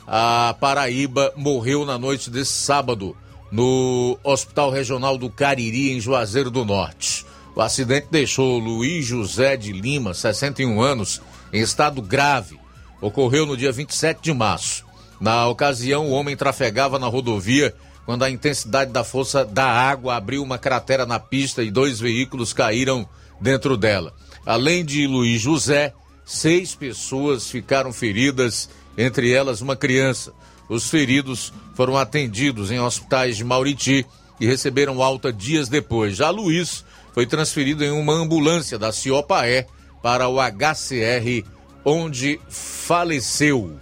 a Paraíba, morreu na noite desse sábado no Hospital Regional do Cariri, em Juazeiro do Norte. O acidente deixou Luiz José de Lima, 61 anos, em estado grave. Ocorreu no dia 27 de março. Na ocasião, o homem trafegava na rodovia quando a intensidade da força da água abriu uma cratera na pista e dois veículos caíram dentro dela. Além de Luiz José, seis pessoas ficaram feridas, entre elas uma criança. Os feridos foram atendidos em hospitais de Mauriti e receberam alta dias depois. Já Luiz foi transferido em uma ambulância da Ciopaé para o HCR, onde faleceu.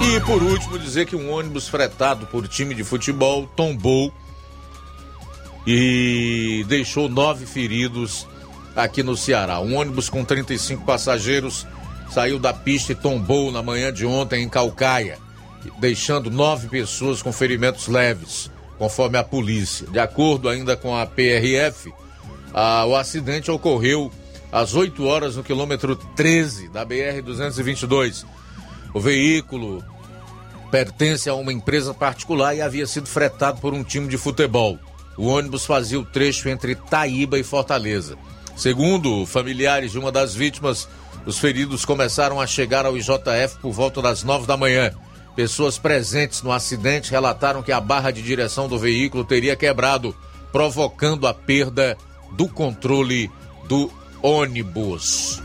E por último, dizer que um ônibus fretado por time de futebol tombou e deixou nove feridos aqui no Ceará. Um ônibus com 35 passageiros saiu da pista e tombou na manhã de ontem em Calcaia, deixando nove pessoas com ferimentos leves conforme a polícia. De acordo ainda com a PRF, a, o acidente ocorreu às 8 horas no quilômetro 13 da BR-222. O veículo pertence a uma empresa particular e havia sido fretado por um time de futebol. O ônibus fazia o trecho entre Taíba e Fortaleza. Segundo familiares de uma das vítimas, os feridos começaram a chegar ao IJF por volta das nove da manhã. Pessoas presentes no acidente relataram que a barra de direção do veículo teria quebrado, provocando a perda do controle do ônibus.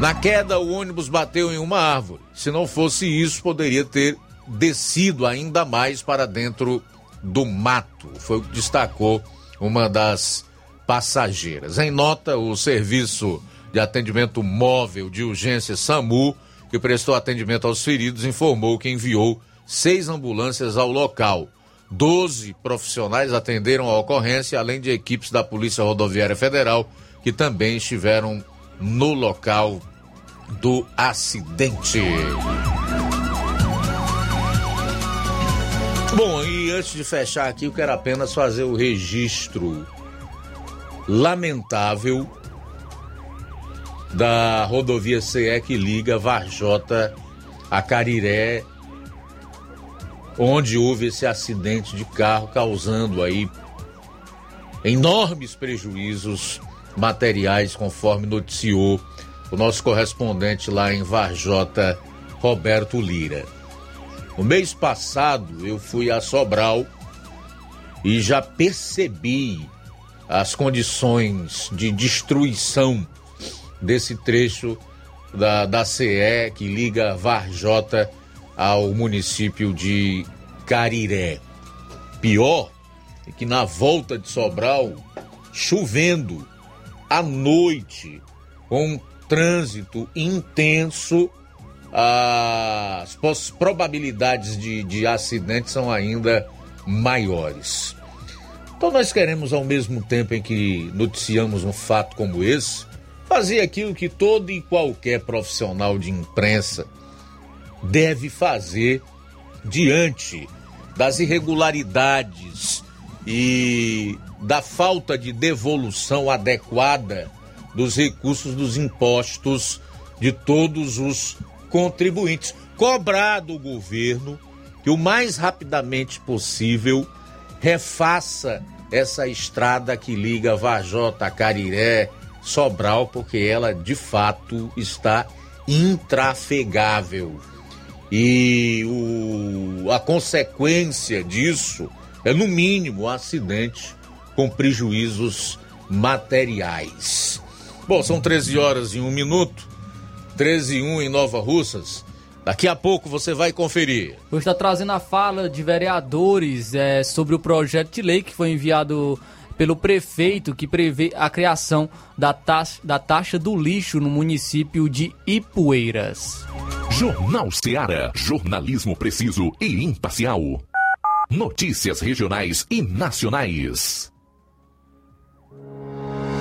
Na queda, o ônibus bateu em uma árvore. Se não fosse isso, poderia ter descido ainda mais para dentro do mato. Foi o que destacou uma das passageiras. Em nota, o serviço de atendimento móvel de urgência SAMU, que prestou atendimento aos feridos, informou que enviou seis ambulâncias ao local. Doze profissionais atenderam a ocorrência, além de equipes da Polícia Rodoviária Federal, que também estiveram no local do acidente. Bom, e antes de fechar aqui, eu quero apenas fazer o registro lamentável da rodovia CE que liga Varjota a Cariré, onde houve esse acidente de carro causando aí enormes prejuízos materiais, conforme noticiou o nosso correspondente lá em Varjota, Roberto Lira. No mês passado eu fui a Sobral e já percebi as condições de destruição desse trecho da, da CE que liga Varjota ao município de Cariré. Pior é que na volta de Sobral, chovendo, à noite, com um trânsito intenso, as probabilidades de, de acidentes são ainda maiores. Então nós queremos, ao mesmo tempo em que noticiamos um fato como esse, fazer aquilo que todo e qualquer profissional de imprensa deve fazer diante das irregularidades e da falta de devolução adequada dos recursos dos impostos de todos os contribuintes. Cobrar do governo que o mais rapidamente possível refaça essa estrada que liga Vajota, Cariré, Sobral, porque ela de fato está intrafegável. E o, a consequência disso é, no mínimo, um acidente com prejuízos materiais. Bom, são 13 horas e um minuto, 13 e 1 em Nova Russas. Daqui a pouco você vai conferir. Hoje está trazendo a fala de vereadores é, sobre o projeto de lei que foi enviado pelo prefeito que prevê a criação da taxa, da taxa do lixo no município de Ipueiras. Jornal Seara. Jornalismo preciso e imparcial. Notícias regionais e nacionais.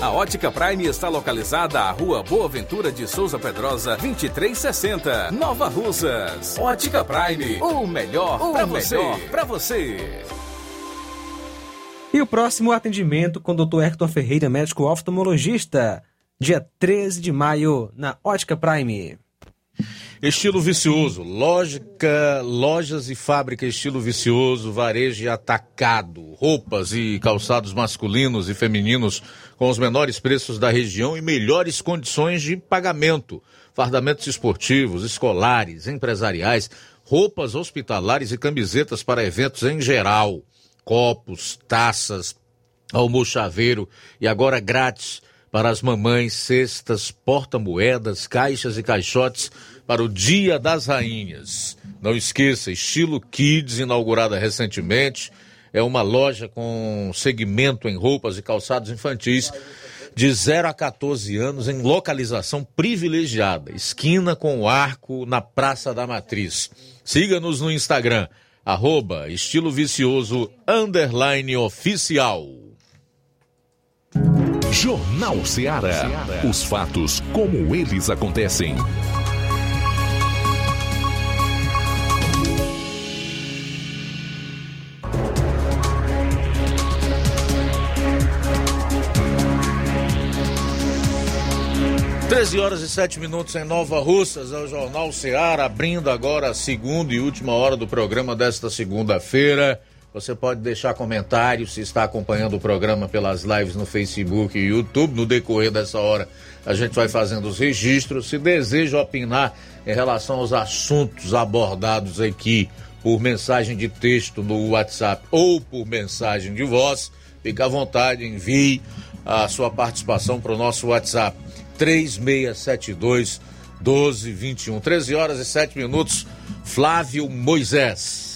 A Ótica Prime está localizada à Rua Boa Ventura de Souza Pedrosa, 2360, Nova Russas. Ótica Prime, o melhor para você. Pra você. E o próximo atendimento com o Dr. Hector Ferreira, médico oftalmologista, dia 13 de maio, na Ótica Prime. Estilo vicioso, lógica, lojas e fábrica estilo vicioso, varejo e atacado, roupas e calçados masculinos e femininos com os menores preços da região e melhores condições de pagamento, fardamentos esportivos, escolares, empresariais, roupas hospitalares e camisetas para eventos em geral, copos, taças, almochaveiro e agora grátis para as mamães, cestas, porta-moedas, caixas e caixotes para o Dia das Rainhas. Não esqueça, Estilo Kids, inaugurada recentemente, é uma loja com segmento em roupas e calçados infantis de 0 a 14 anos em localização privilegiada, esquina com o arco na Praça da Matriz. Siga-nos no Instagram, arroba estilo vicioso, underline oficial. Jornal Ceará. Os fatos como eles acontecem. Treze horas e sete minutos em Nova Russas, é o Jornal Ceará, abrindo agora a segunda e última hora do programa desta segunda-feira. Você pode deixar comentário se está acompanhando o programa pelas lives no Facebook e YouTube. No decorrer dessa hora, a gente vai fazendo os registros. Se deseja opinar em relação aos assuntos abordados aqui por mensagem de texto no WhatsApp ou por mensagem de voz, fique à vontade, envie a sua participação para o nosso WhatsApp 3672 1221. 13 horas e 7 minutos. Flávio Moisés.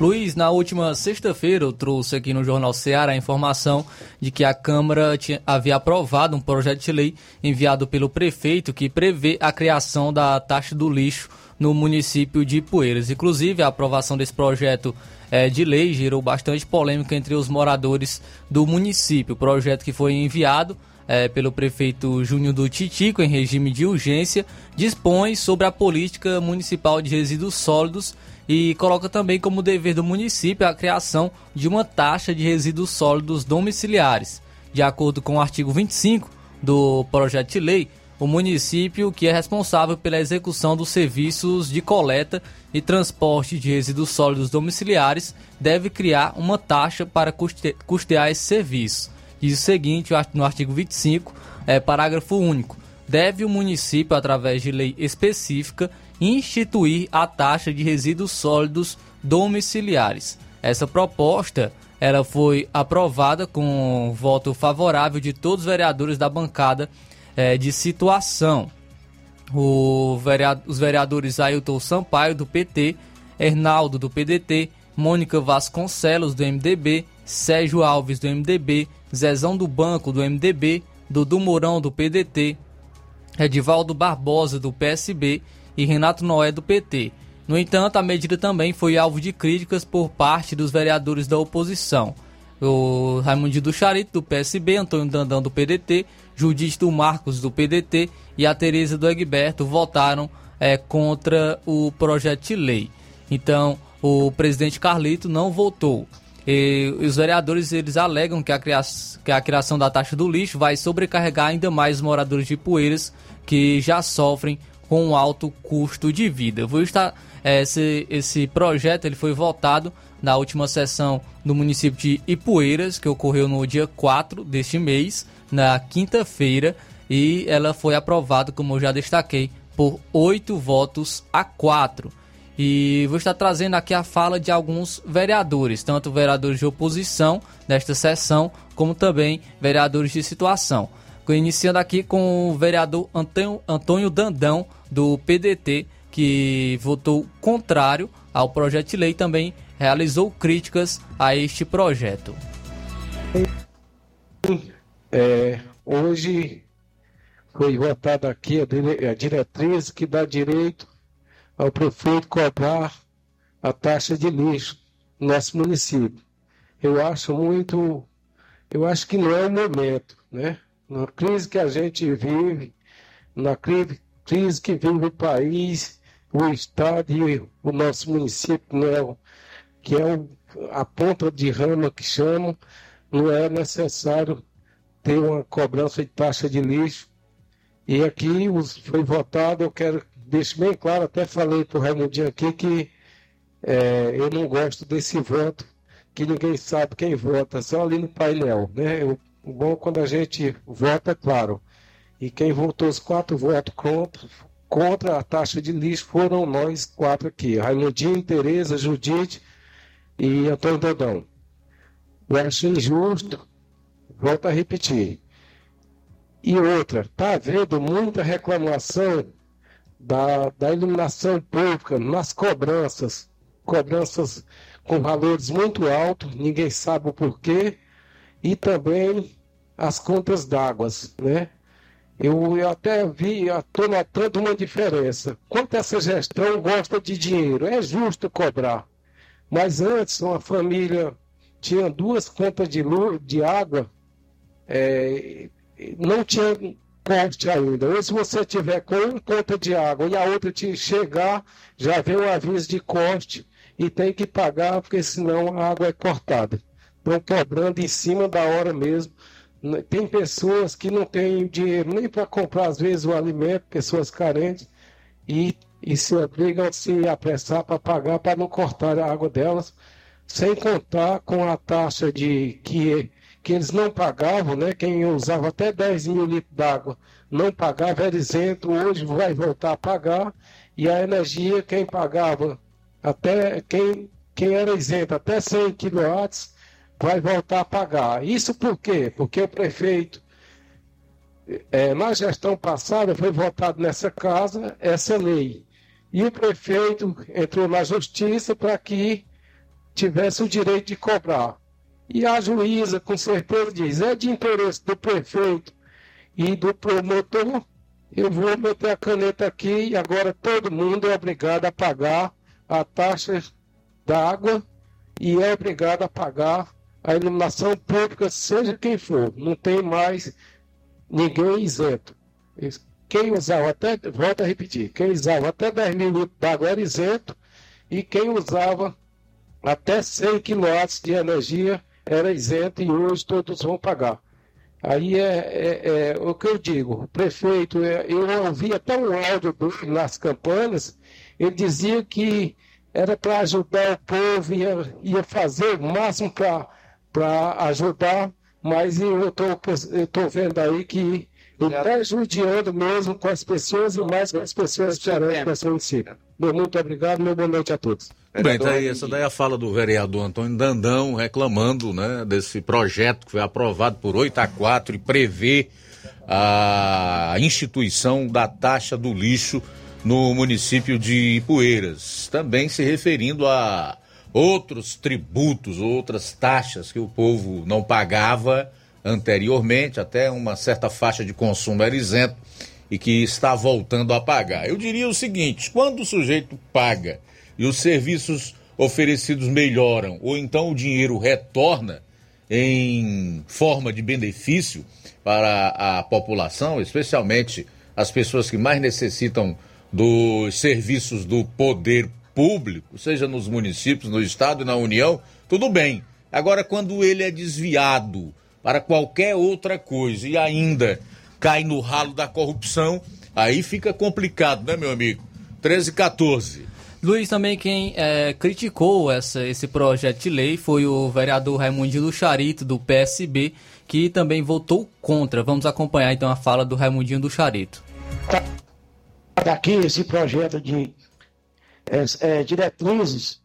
Luiz, na última sexta-feira eu trouxe aqui no Jornal Ceará a informação de que a Câmara tinha, havia aprovado um projeto de lei enviado pelo prefeito que prevê a criação da taxa do lixo no município de Poeiras. Inclusive, a aprovação desse projeto eh, de lei gerou bastante polêmica entre os moradores do município. O projeto que foi enviado eh, pelo prefeito Júnior do Titico em regime de urgência dispõe sobre a política municipal de resíduos sólidos e coloca também como dever do município a criação de uma taxa de resíduos sólidos domiciliares. De acordo com o artigo 25 do projeto de lei, o município que é responsável pela execução dos serviços de coleta e transporte de resíduos sólidos domiciliares deve criar uma taxa para custe custear esse serviço. Diz o seguinte no artigo 25, é, parágrafo único. Deve o município, através de lei específica, instituir a taxa de resíduos sólidos domiciliares. Essa proposta ela foi aprovada com voto favorável de todos os vereadores da bancada eh, de situação. Vereador, os vereadores Ailton Sampaio, do PT, Hernaldo, do PDT, Mônica Vasconcelos, do MDB, Sérgio Alves, do MDB, Zezão do Banco, do MDB, Dudu Mourão, do PDT, Edivaldo Barbosa, do PSB e Renato Noé, do PT. No entanto, a medida também foi alvo de críticas por parte dos vereadores da oposição. o Raimundo do Charito, do PSB, Antônio Dandão, do PDT, Judite do Marcos, do PDT e a Tereza do Egberto votaram é, contra o projeto de lei. Então, o presidente Carlito não votou. E os vereadores eles alegam que a, criação, que a criação da taxa do lixo vai sobrecarregar ainda mais os moradores de Poeiras que já sofrem com um alto custo de vida. Vou estar é, esse, esse projeto ele foi votado na última sessão do município de Ipueiras, que ocorreu no dia 4 deste mês, na quinta-feira, e ela foi aprovada, como eu já destaquei, por oito votos a quatro. E vou estar trazendo aqui a fala de alguns vereadores, tanto vereadores de oposição nesta sessão, como também vereadores de situação. Iniciando aqui com o vereador Antônio Dandão, do PDT, que votou contrário ao projeto de lei, também realizou críticas a este projeto. É, hoje foi votada aqui a diretriz que dá direito ao prefeito cobrar a taxa de lixo no nosso município. Eu acho muito, eu acho que não é o momento, né? Na crise que a gente vive, na crise, crise que vive o país, o estado e o nosso município, né? que é o, a ponta de rama que chamam, não é necessário ter uma cobrança de taxa de lixo. E aqui os, foi votado, eu quero deixo bem claro, até falei para o Raimundinho aqui que é, eu não gosto desse voto, que ninguém sabe quem vota, só ali no painel. Né? O bom é quando a gente vota, claro. E quem votou os quatro votos contra, contra a taxa de lixo foram nós quatro aqui. Raimundinho, Tereza, Judite e Antônio Dodão. Eu acho injusto, volto a repetir. E outra, está havendo muita reclamação da, da iluminação pública nas cobranças, cobranças com valores muito altos, ninguém sabe o porquê, e também as contas d'água, né? Eu, eu, até vi, estou notando uma diferença. Quanto essa gestão gosta de dinheiro, é justo cobrar. Mas antes, uma família tinha duas contas de, luz, de água, é, não tinha corte ainda. Ou se você tiver com uma conta de água e a outra te chegar, já vem o aviso de corte e tem que pagar, porque senão a água é cortada. Estão cobrando em cima da hora mesmo. Tem pessoas que não têm dinheiro nem para comprar, às vezes, o alimento, pessoas carentes, e, e se obrigam a se apressar para pagar para não cortar a água delas, sem contar com a taxa de que que eles não pagavam, né? Quem usava até 10 mil litros d'água não pagava, era isento, hoje vai voltar a pagar, e a energia, quem pagava até quem, quem era isento até 100 kW vai voltar a pagar. Isso por quê? Porque o prefeito, é, na gestão passada, foi votado nessa casa essa lei. E o prefeito entrou na justiça para que tivesse o direito de cobrar. E a juíza, com certeza, diz: é de interesse do prefeito e do promotor, eu vou meter a caneta aqui e agora todo mundo é obrigado a pagar a taxa da água e é obrigado a pagar a iluminação pública, seja quem for. Não tem mais ninguém isento. Quem usava até, volta a repetir, quem usava até 10 mil litros d'água era isento e quem usava até 100 kW de energia era isento e hoje todos vão pagar. Aí é, é, é o que eu digo, o prefeito, é, eu ouvi até um áudio nas campanhas, ele dizia que era para ajudar o povo, ia, ia fazer o máximo para ajudar, mas eu estou vendo aí que está judiando mesmo com as pessoas e mais com as pessoas que representam em si. Muito obrigado, meu boa noite a todos. Bem, tá aí, essa daí é a fala do vereador Antônio Dandão reclamando né, desse projeto que foi aprovado por 8 a 4 e prevê a instituição da taxa do lixo no município de Ipueiras. Também se referindo a outros tributos, outras taxas que o povo não pagava anteriormente, até uma certa faixa de consumo era isento e que está voltando a pagar. Eu diria o seguinte: quando o sujeito paga e os serviços oferecidos melhoram, ou então o dinheiro retorna, em forma de benefício para a população, especialmente as pessoas que mais necessitam dos serviços do poder público, seja nos municípios, no estado e na União, tudo bem. Agora, quando ele é desviado para qualquer outra coisa e ainda cai no ralo da corrupção, aí fica complicado, né, meu amigo? 13 e 14. Luiz, também quem é, criticou essa, esse projeto de lei foi o vereador Raimundinho do Charito, do PSB, que também votou contra. Vamos acompanhar então a fala do Raimundinho do Charito. Daqui esse projeto de é, diretrizes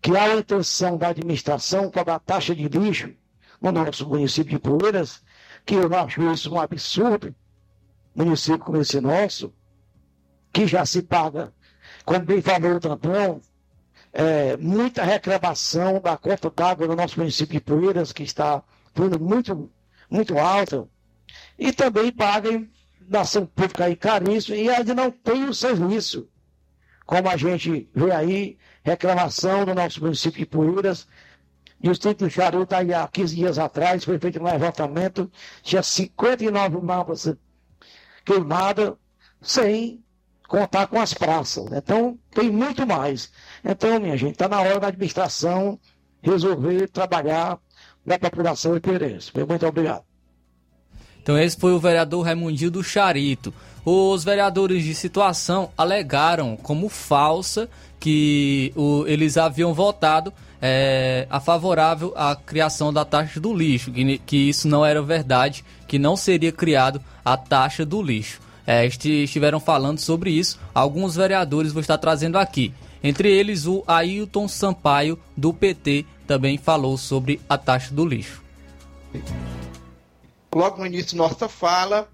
que há a intenção da administração cobrar taxa de lixo no nosso município de Poeiras, que eu acho isso um absurdo, município como esse nosso, que já se paga, como bem falou o Tampão, é, muita reclamação da conta d'água no nosso município de Poeiras, que está muito, muito alta, e também pagam ação pública aí caríssimo, e ainda não tem o serviço. Como a gente vê aí, reclamação no nosso município de o Distrito do Charuto, aí há 15 dias atrás, foi feito um levantamento, tinha 59 mapas queimadas, sem contar com as praças. Então, tem muito mais. Então, minha gente, está na hora da administração resolver trabalhar na população interesse. Muito obrigado. Então esse foi o vereador Raimundinho do Charito. Os vereadores de situação alegaram como falsa que o, eles haviam votado é, a favorável à criação da taxa do lixo, que, que, isso não era verdade, que não seria criado a taxa do lixo. É, estiveram falando sobre isso, alguns vereadores vou estar trazendo aqui. Entre eles, o Ailton Sampaio, do PT, também falou sobre a taxa do lixo logo no início nossa fala,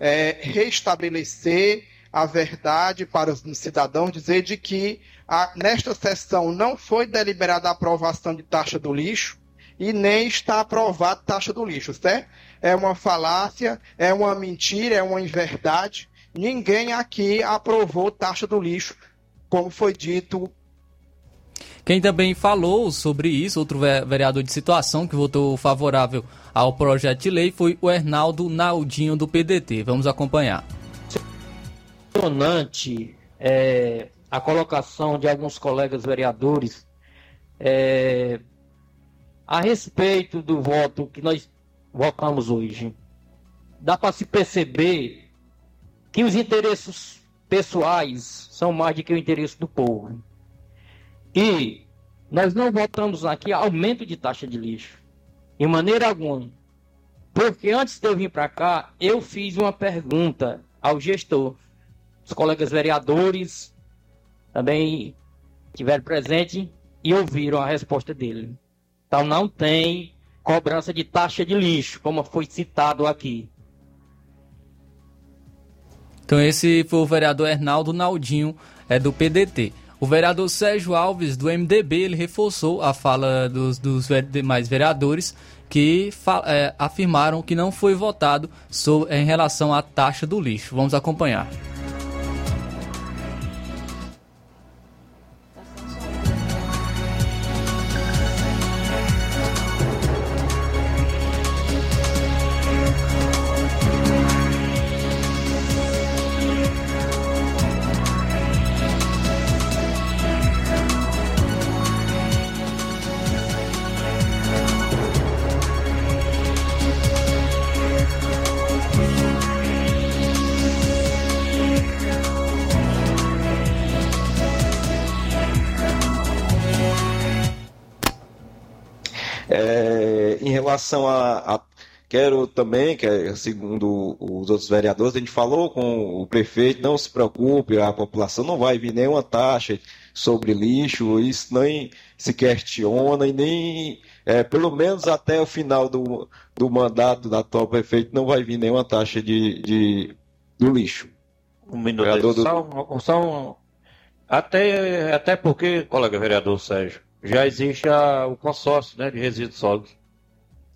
é, restabelecer a verdade para os cidadãos, dizer de que a, nesta sessão não foi deliberada a aprovação de taxa do lixo e nem está aprovada taxa do lixo, certo? É uma falácia, é uma mentira, é uma inverdade. Ninguém aqui aprovou taxa do lixo, como foi dito quem também falou sobre isso, outro vereador de situação que votou favorável ao projeto de lei, foi o Hernaldo Naldinho do PDT. Vamos acompanhar. Impressionante é, a colocação de alguns colegas vereadores é, a respeito do voto que nós votamos hoje. Dá para se perceber que os interesses pessoais são mais do que o interesse do povo. E nós não votamos aqui aumento de taxa de lixo. Em maneira alguma. Porque antes de eu vir para cá, eu fiz uma pergunta ao gestor. Os colegas vereadores também tiveram presente e ouviram a resposta dele. Então não tem cobrança de taxa de lixo, como foi citado aqui. Então esse foi o vereador Hernaldo Naldinho, é do PDT. O vereador Sérgio Alves, do MDB, ele reforçou a fala dos, dos demais vereadores que é, afirmaram que não foi votado sobre, em relação à taxa do lixo. Vamos acompanhar. Relação a, a Quero também, que é, segundo os outros vereadores, a gente falou com o prefeito, não se preocupe, a população não vai vir nenhuma taxa sobre lixo, isso nem se questiona e nem, é, pelo menos até o final do, do mandato da atual prefeito, não vai vir nenhuma taxa de, de do lixo. Um minuto, vereador só, até, até porque, colega vereador Sérgio, já existe a, o consórcio né, de resíduos sólidos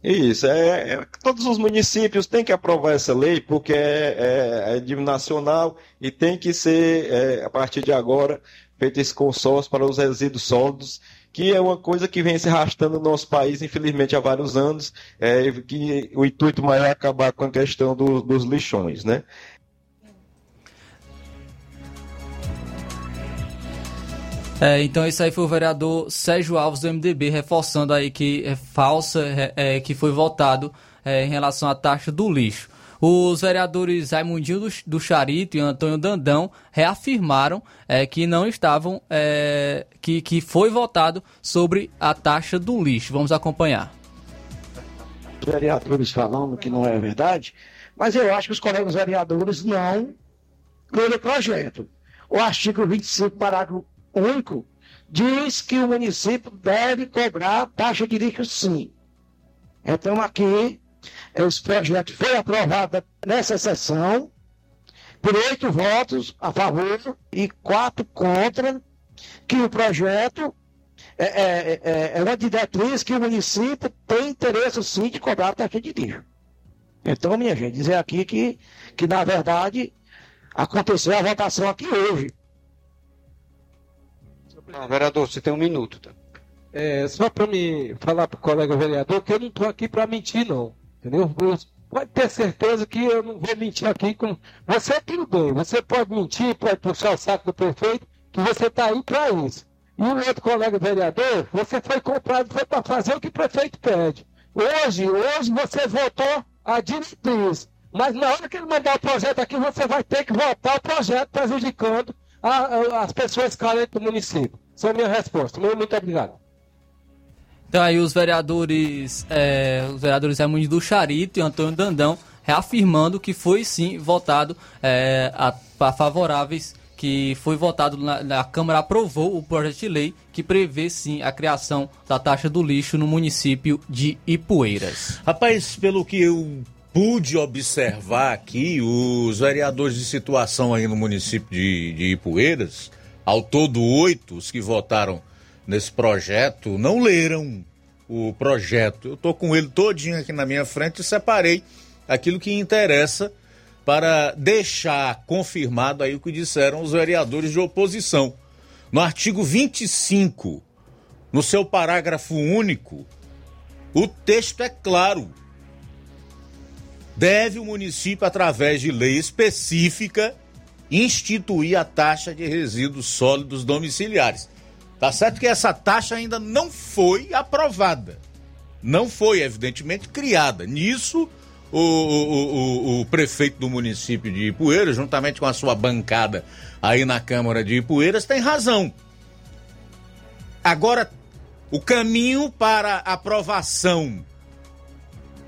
isso, é, é, todos os municípios têm que aprovar essa lei, porque é, é, é de nacional e tem que ser, é, a partir de agora, feito esse consórcio para os resíduos sólidos, que é uma coisa que vem se arrastando no nosso país, infelizmente, há vários anos, é, que o intuito maior é acabar com a questão do, dos lixões, né? É, então esse aí foi o vereador Sérgio Alves do MDB, reforçando aí que é falsa, é, é, que foi votado é, em relação à taxa do lixo. Os vereadores Raimundinho do, do Charito e Antônio Dandão reafirmaram é, que não estavam, é, que, que foi votado sobre a taxa do lixo. Vamos acompanhar. Os vereadores falando que não é verdade, mas eu acho que os colegas vereadores não leram o projeto. O artigo 25, parágrafo único, diz que o município deve cobrar taxa de lixo sim. Então aqui esse projeto foi aprovado nessa sessão por oito votos a favor e quatro contra, que o projeto é, é, é, é uma diretriz que o município tem interesse sim de cobrar taxa de lixo. Então, minha gente, dizer aqui que, que na verdade aconteceu a votação aqui hoje. Ah, vereador, você tem um minuto. Tá? É, só para me falar para o colega vereador que eu não estou aqui para mentir, não. Entendeu? Pode ter certeza que eu não vou mentir aqui com. Você tudo bem, você pode mentir, pode puxar o saco do prefeito, que você está aí para isso. E o outro colega vereador, você foi comprado, foi para fazer o que o prefeito pede. Hoje, hoje você votou a diretriz. Mas na hora que ele mandar o projeto aqui, você vai ter que votar o projeto prejudicando a, a, as pessoas carentes do município. Essa é a minha resposta. Muito obrigado. Então aí os vereadores, é, os vereadores Raimundo do Charito e Antônio Dandão reafirmando que foi sim votado é, a, a favoráveis que foi votado na, a Câmara aprovou o projeto de lei que prevê sim a criação da taxa do lixo no município de Ipueiras. Rapaz, pelo que eu pude observar aqui, os vereadores de situação aí no município de, de Ipueiras, ao todo oito os que votaram nesse projeto não leram o projeto. Eu estou com ele todinho aqui na minha frente e separei aquilo que interessa para deixar confirmado aí o que disseram os vereadores de oposição. No artigo 25, no seu parágrafo único, o texto é claro. Deve o município, através de lei específica, instituir a taxa de resíduos sólidos domiciliares. Tá certo que essa taxa ainda não foi aprovada. Não foi, evidentemente, criada. Nisso, o, o, o, o, prefeito do município de Ipueiras, juntamente com a sua bancada aí na Câmara de Ipueiras, tem razão. Agora, o caminho para aprovação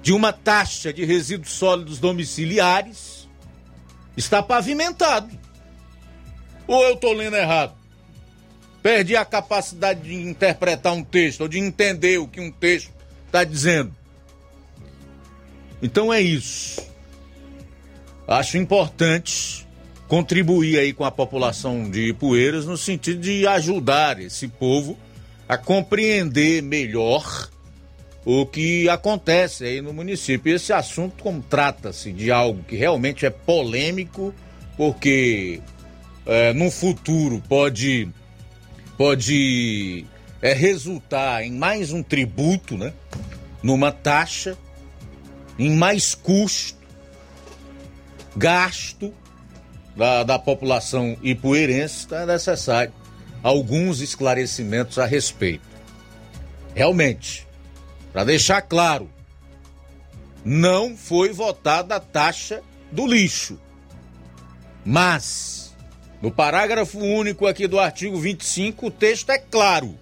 de uma taxa de resíduos sólidos domiciliares está pavimentado. Ou eu estou lendo errado? Perdi a capacidade de interpretar um texto ou de entender o que um texto está dizendo. Então é isso. Acho importante contribuir aí com a população de Ipueiras no sentido de ajudar esse povo a compreender melhor o que acontece aí no município. Esse assunto, como trata-se de algo que realmente é polêmico, porque é, no futuro pode pode é, resultar em mais um tributo, né? Numa taxa, em mais custo, gasto da, da população ipueirense, então é necessário alguns esclarecimentos a respeito. Realmente, para deixar claro, não foi votada a taxa do lixo. Mas no parágrafo único aqui do artigo 25, o texto é claro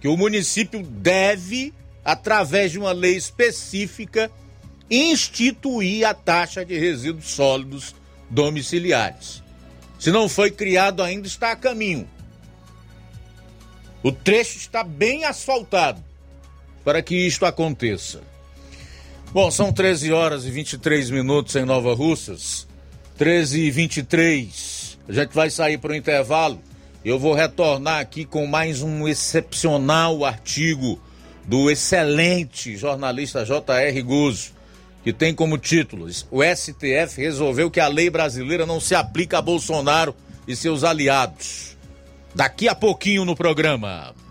que o município deve, através de uma lei específica, instituir a taxa de resíduos sólidos domiciliares. Se não foi criado ainda, está a caminho. O trecho está bem asfaltado para que isto aconteça. Bom, são 13 horas e 23 minutos em Nova Russas. 13 e 23. A gente vai sair para o intervalo. Eu vou retornar aqui com mais um excepcional artigo do excelente jornalista J.R. Guzzo, que tem como títulos: O STF resolveu que a lei brasileira não se aplica a Bolsonaro e seus aliados. Daqui a pouquinho no programa.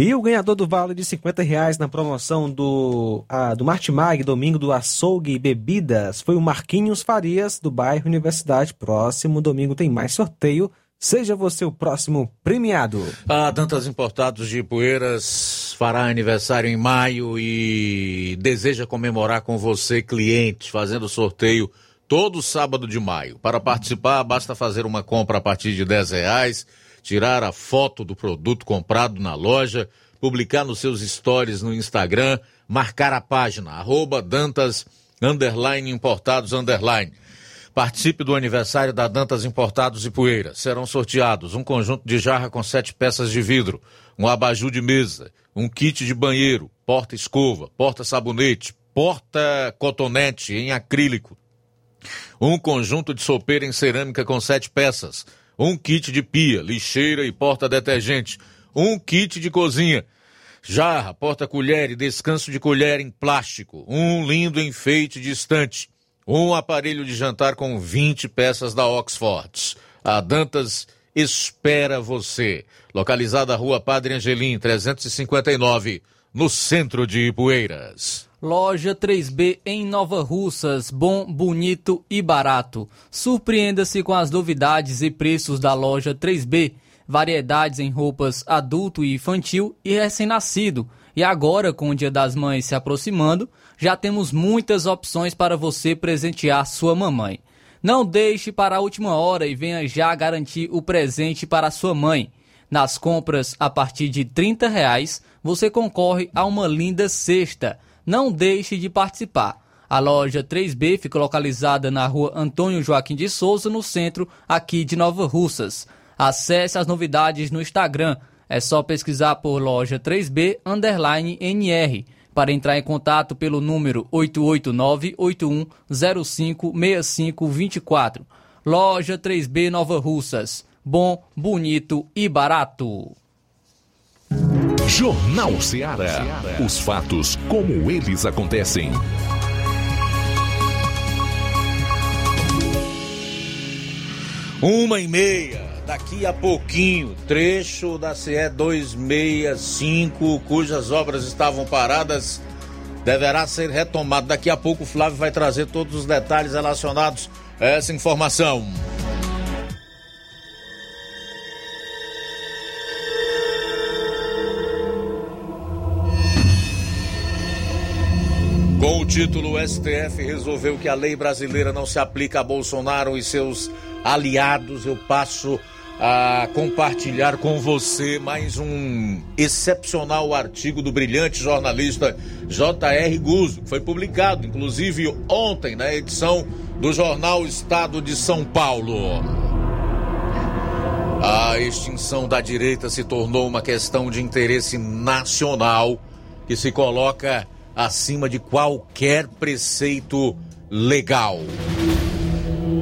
E o ganhador do vale de 50 reais na promoção do, do Martimag, domingo do açougue e bebidas, foi o Marquinhos Farias, do bairro Universidade. Próximo domingo tem mais sorteio. Seja você o próximo premiado. A Dantas Importados de Poeiras fará aniversário em maio e deseja comemorar com você, cliente, fazendo sorteio todo sábado de maio. Para participar, basta fazer uma compra a partir de 10 reais tirar a foto do produto comprado na loja, publicar nos seus stories no Instagram, marcar a página, arroba Dantas, underline, importados, underline. Participe do aniversário da Dantas Importados e Poeira. Serão sorteados um conjunto de jarra com sete peças de vidro, um abajur de mesa, um kit de banheiro, porta-escova, porta-sabonete, porta-cotonete em acrílico, um conjunto de sopeira em cerâmica com sete peças, um kit de pia, lixeira e porta-detergente, um kit de cozinha, jarra, porta-colher e descanso de colher em plástico, um lindo enfeite de estante, um aparelho de jantar com 20 peças da Oxford. A Dantas espera você. Localizada Rua Padre Angelim, 359, no centro de Ipueiras. Loja 3B em Nova Russas, bom, bonito e barato. Surpreenda-se com as novidades e preços da loja 3B. Variedades em roupas adulto e infantil e recém-nascido. E agora, com o Dia das Mães se aproximando, já temos muitas opções para você presentear sua mamãe. Não deixe para a última hora e venha já garantir o presente para sua mãe. Nas compras a partir de 30 reais, você concorre a uma linda cesta. Não deixe de participar. A loja 3B fica localizada na rua Antônio Joaquim de Souza, no centro aqui de Nova Russas. Acesse as novidades no Instagram. É só pesquisar por loja 3B underline NR. Para entrar em contato pelo número 889-8105-6524. Loja 3B Nova Russas. Bom, bonito e barato. Jornal Ceará. Os fatos como eles acontecem. Uma e meia, daqui a pouquinho, trecho da CE 265, cujas obras estavam paradas, deverá ser retomado. Daqui a pouco o Flávio vai trazer todos os detalhes relacionados a essa informação. Título, o STF resolveu que a lei brasileira não se aplica a Bolsonaro e seus aliados. Eu passo a compartilhar com você mais um excepcional artigo do brilhante jornalista J.R. Guzzo, que foi publicado, inclusive, ontem na edição do jornal Estado de São Paulo. A extinção da direita se tornou uma questão de interesse nacional que se coloca acima de qualquer preceito legal.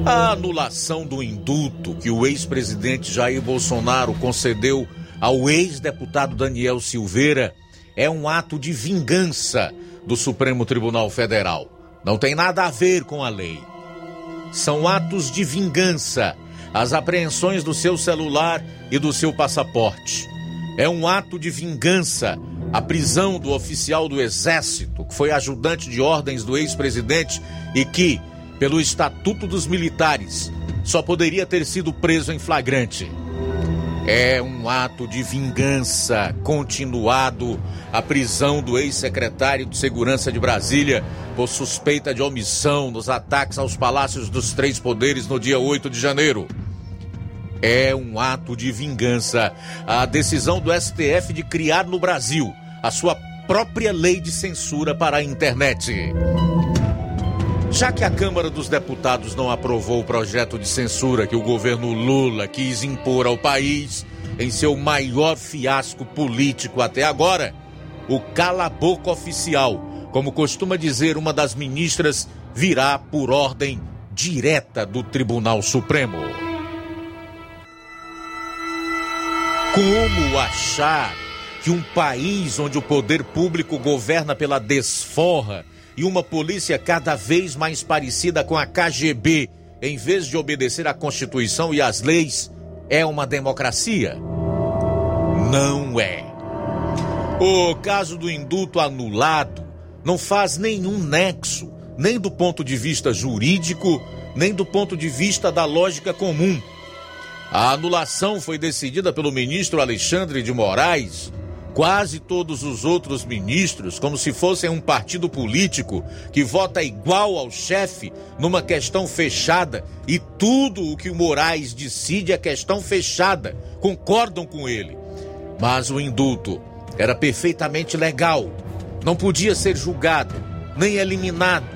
A anulação do indulto que o ex-presidente Jair Bolsonaro concedeu ao ex-deputado Daniel Silveira é um ato de vingança do Supremo Tribunal Federal. Não tem nada a ver com a lei. São atos de vingança. As apreensões do seu celular e do seu passaporte. É um ato de vingança a prisão do oficial do Exército, que foi ajudante de ordens do ex-presidente e que, pelo Estatuto dos Militares, só poderia ter sido preso em flagrante. É um ato de vingança continuado a prisão do ex-secretário de Segurança de Brasília por suspeita de omissão nos ataques aos palácios dos três poderes no dia 8 de janeiro. É um ato de vingança a decisão do STF de criar no Brasil a sua própria lei de censura para a internet. Já que a Câmara dos Deputados não aprovou o projeto de censura que o governo Lula quis impor ao país em seu maior fiasco político até agora, o cala-boca oficial, como costuma dizer uma das ministras, virá por ordem direta do Tribunal Supremo. Como achar que um país onde o poder público governa pela desforra e uma polícia cada vez mais parecida com a KGB, em vez de obedecer à Constituição e às leis, é uma democracia? Não é. O caso do indulto anulado não faz nenhum nexo, nem do ponto de vista jurídico, nem do ponto de vista da lógica comum. A anulação foi decidida pelo ministro Alexandre de Moraes. Quase todos os outros ministros, como se fossem um partido político que vota igual ao chefe numa questão fechada e tudo o que o Moraes decide é questão fechada, concordam com ele. Mas o indulto era perfeitamente legal, não podia ser julgado, nem eliminado.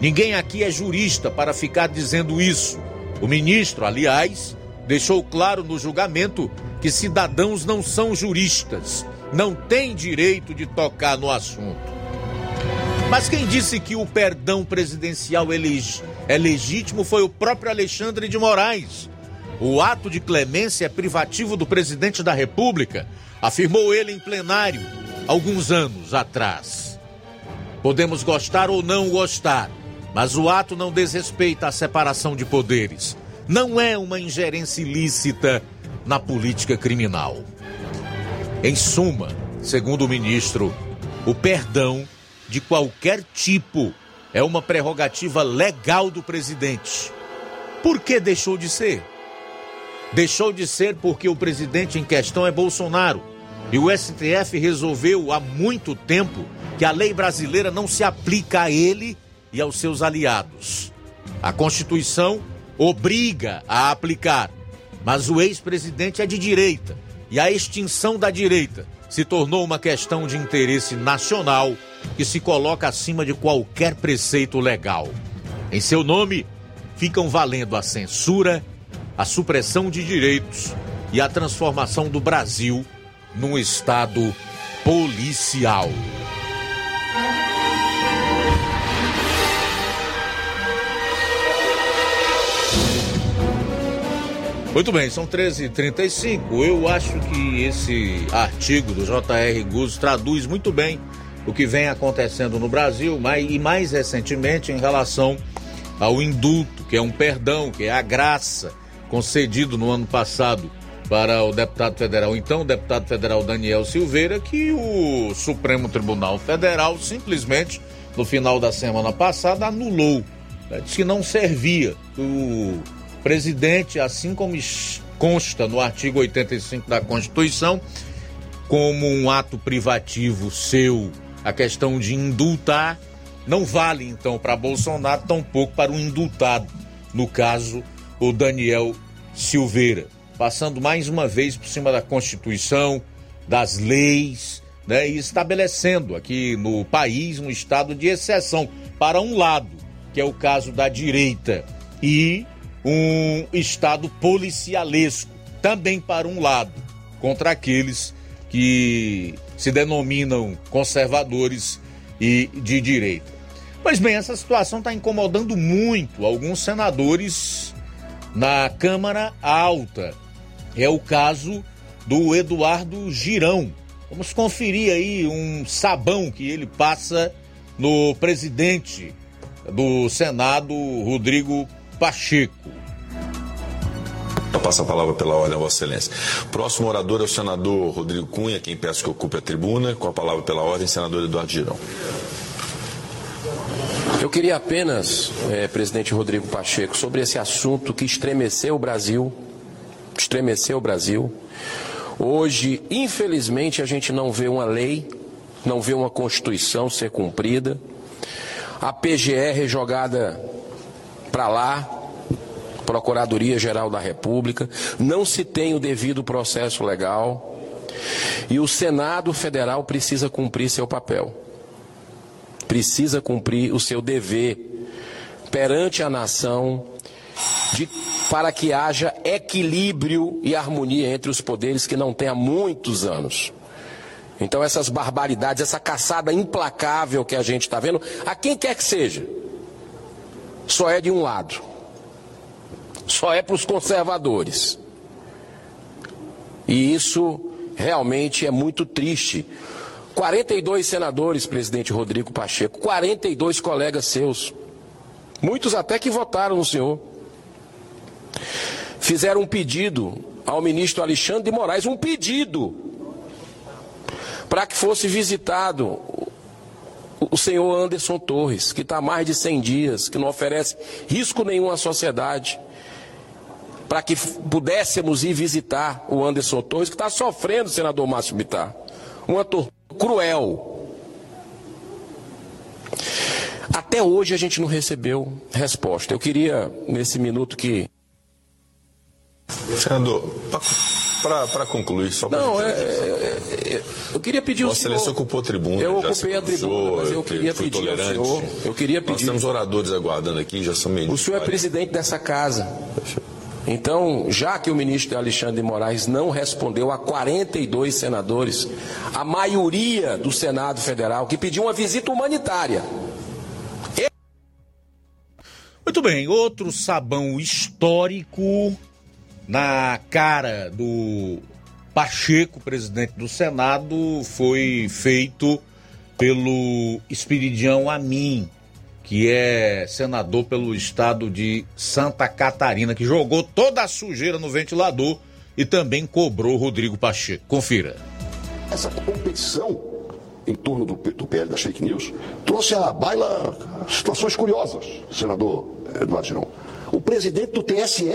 Ninguém aqui é jurista para ficar dizendo isso. O ministro, aliás, deixou claro no julgamento que cidadãos não são juristas, não têm direito de tocar no assunto. Mas quem disse que o perdão presidencial é legítimo foi o próprio Alexandre de Moraes. O ato de clemência é privativo do presidente da República, afirmou ele em plenário alguns anos atrás. Podemos gostar ou não gostar, mas o ato não desrespeita a separação de poderes não é uma ingerência ilícita na política criminal. Em suma, segundo o ministro, o perdão de qualquer tipo é uma prerrogativa legal do presidente. Por que deixou de ser? Deixou de ser porque o presidente em questão é Bolsonaro. E o STF resolveu há muito tempo que a lei brasileira não se aplica a ele e aos seus aliados. A Constituição obriga a aplicar, mas o ex-presidente é de direita e a extinção da direita se tornou uma questão de interesse nacional que se coloca acima de qualquer preceito legal. Em seu nome, ficam valendo a censura, a supressão de direitos e a transformação do Brasil num Estado policial. Muito bem, são 13h35. Eu acho que esse artigo do J.R. Guzzo traduz muito bem o que vem acontecendo no Brasil mas, e mais recentemente em relação ao indulto, que é um perdão, que é a graça concedido no ano passado para o deputado federal, então o deputado federal Daniel Silveira, que o Supremo Tribunal Federal simplesmente, no final da semana passada, anulou. Né? Disse que não servia. O presidente, assim como consta no artigo 85 da Constituição, como um ato privativo seu, a questão de indultar, não vale então para Bolsonaro, tampouco para o indultado, no caso, o Daniel Silveira. Passando mais uma vez por cima da Constituição, das leis, né, e estabelecendo aqui no país um estado de exceção para um lado, que é o caso da direita, e um Estado policialesco, também para um lado, contra aqueles que se denominam conservadores e de direita. Pois bem, essa situação está incomodando muito alguns senadores na Câmara Alta. É o caso do Eduardo Girão. Vamos conferir aí um sabão que ele passa no presidente do Senado, Rodrigo Pacheco. Eu passo a palavra pela ordem, Vossa Excelência. Próximo orador é o senador Rodrigo Cunha, quem peço que ocupe a tribuna. Com a palavra pela ordem, senador Eduardo Girão. Eu queria apenas, eh, presidente Rodrigo Pacheco, sobre esse assunto que estremeceu o Brasil, estremeceu o Brasil. Hoje, infelizmente, a gente não vê uma lei, não vê uma Constituição ser cumprida. A PGR jogada para lá, Procuradoria Geral da República, não se tem o devido processo legal. E o Senado Federal precisa cumprir seu papel, precisa cumprir o seu dever perante a nação de, para que haja equilíbrio e harmonia entre os poderes que não tem há muitos anos. Então, essas barbaridades, essa caçada implacável que a gente está vendo, a quem quer que seja, só é de um lado. Só é para os conservadores. E isso realmente é muito triste. 42 senadores, presidente Rodrigo Pacheco, 42 colegas seus, muitos até que votaram no senhor, fizeram um pedido ao ministro Alexandre de Moraes, um pedido para que fosse visitado o senhor Anderson Torres, que está há mais de 100 dias, que não oferece risco nenhum à sociedade, para que pudéssemos ir visitar o Anderson Torres, que está sofrendo, senador Márcio Bittar. Uma tortura cruel. Até hoje a gente não recebeu resposta. Eu queria, nesse minuto que. Senador, para concluir, só para. Não, é, é, é, eu queria pedir ao Vossa senhor. Excelência ocupou a tribuna. Eu ocupei a tribuna, mas eu queria fui pedir ao tolerante. senhor. Eu queria Nós pedir. temos oradores aguardando aqui, já são meio. O senhor é presidente dessa casa. Então, já que o ministro Alexandre de Moraes não respondeu a 42 senadores, a maioria do Senado Federal, que pediu uma visita humanitária. Muito bem, outro sabão histórico na cara do Pacheco, presidente do Senado, foi feito pelo Espiridião Amin, que é senador pelo estado de Santa Catarina, que jogou toda a sujeira no ventilador e também cobrou Rodrigo Pacheco. Confira. essa competição em torno do, do PL das fake news trouxe à baila situações curiosas, senador Eduardo Girão. O presidente do TSE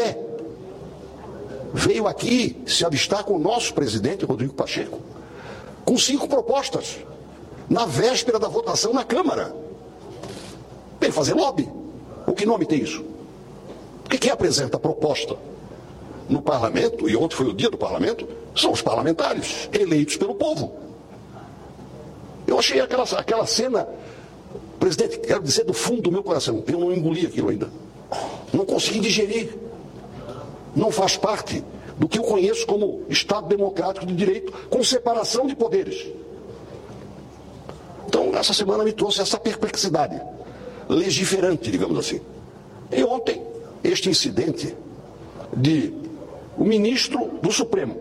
veio aqui se avistar com o nosso presidente, Rodrigo Pacheco, com cinco propostas, na véspera da votação na Câmara. Veio fazer lobby. O que nome tem isso? O que, que apresenta proposta? No parlamento, e ontem foi o dia do parlamento, são os parlamentares eleitos pelo povo. Eu achei aquela, aquela cena, presidente, quero dizer do fundo do meu coração, eu não engoli aquilo ainda. Não consegui digerir. Não faz parte do que eu conheço como Estado democrático de direito, com separação de poderes. Então, essa semana me trouxe essa perplexidade legiferante, digamos assim. E ontem, este incidente de o ministro do Supremo,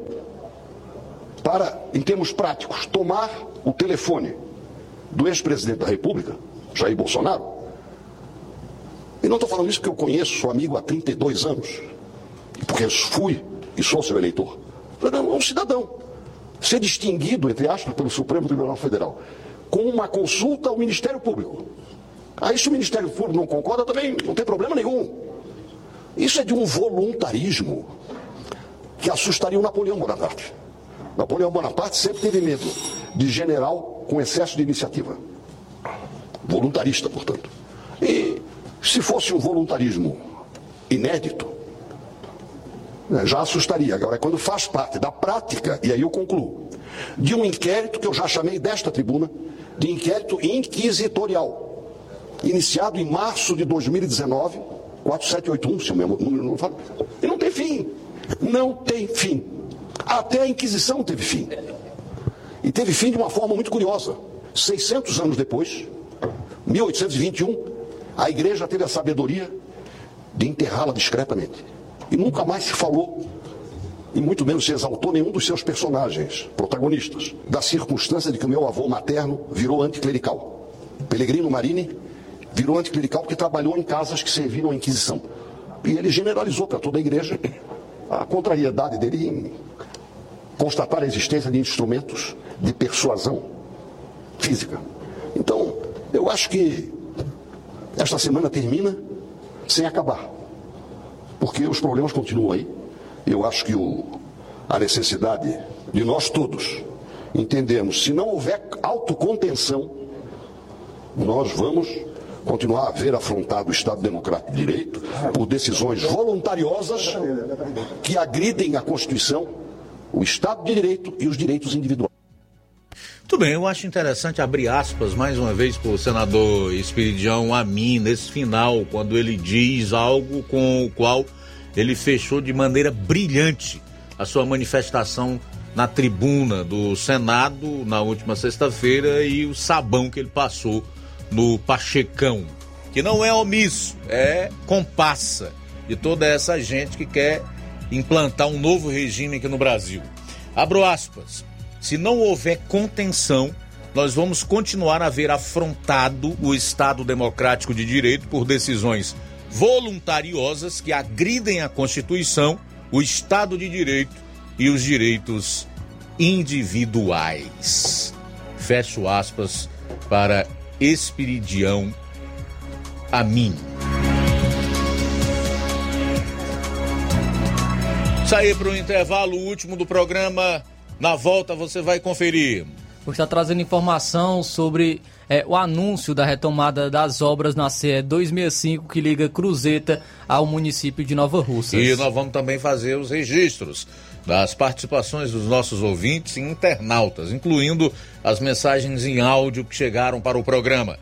para, em termos práticos, tomar o telefone do ex-presidente da República, Jair Bolsonaro, e não estou falando isso porque eu conheço, sou amigo há 32 anos, porque fui e sou seu eleitor. É um cidadão. Ser distinguido, entre aspas, pelo Supremo Tribunal Federal, com uma consulta ao Ministério Público. Aí, se o Ministério Público não concorda, também não tem problema nenhum. Isso é de um voluntarismo que assustaria o Napoleão Bonaparte. Napoleão Bonaparte sempre teve medo de general com excesso de iniciativa. Voluntarista, portanto. E se fosse um voluntarismo inédito, né, já assustaria. Agora, quando faz parte da prática, e aí eu concluo, de um inquérito que eu já chamei desta tribuna, de inquérito inquisitorial, iniciado em março de 2019, 4781, se o meu número não fala, e não tem fim. Não tem fim. Até a Inquisição teve fim. E teve fim de uma forma muito curiosa. 600 anos depois, 1821, a igreja teve a sabedoria de enterrá-la discretamente. E nunca mais se falou, e muito menos se exaltou nenhum dos seus personagens, protagonistas, da circunstância de que o meu avô materno virou anticlerical. Pellegrino Marini virou anticlerical porque trabalhou em casas que serviram à Inquisição. E ele generalizou para toda a igreja a contrariedade dele em constatar a existência de instrumentos de persuasão física. Então, eu acho que esta semana termina sem acabar, porque os problemas continuam aí. Eu acho que o, a necessidade de nós todos entendermos, se não houver autocontenção, nós vamos continuar a ver afrontado o Estado Democrático de Direito por decisões voluntariosas que agridem a Constituição, o Estado de Direito e os direitos individuais. Muito bem, eu acho interessante abrir aspas mais uma vez para o senador Espiridião a mim nesse final, quando ele diz algo com o qual ele fechou de maneira brilhante a sua manifestação na tribuna do Senado na última sexta-feira e o sabão que ele passou no Pachecão, que não é omisso, é compassa de toda essa gente que quer implantar um novo regime aqui no Brasil. Abro aspas. Se não houver contenção, nós vamos continuar a ver afrontado o Estado Democrático de Direito por decisões voluntariosas que agridem a Constituição, o Estado de Direito e os direitos individuais. Fecho aspas para Espiridião a mim. Sair para o intervalo último do programa. Na volta você vai conferir. Vou estar trazendo informação sobre é, o anúncio da retomada das obras na CE 265 que liga Cruzeta ao município de Nova Russas. E nós vamos também fazer os registros das participações dos nossos ouvintes e internautas, incluindo as mensagens em áudio que chegaram para o programa.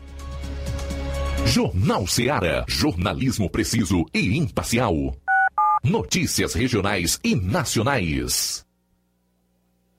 Jornal Seara. Jornalismo preciso e imparcial. Notícias regionais e nacionais.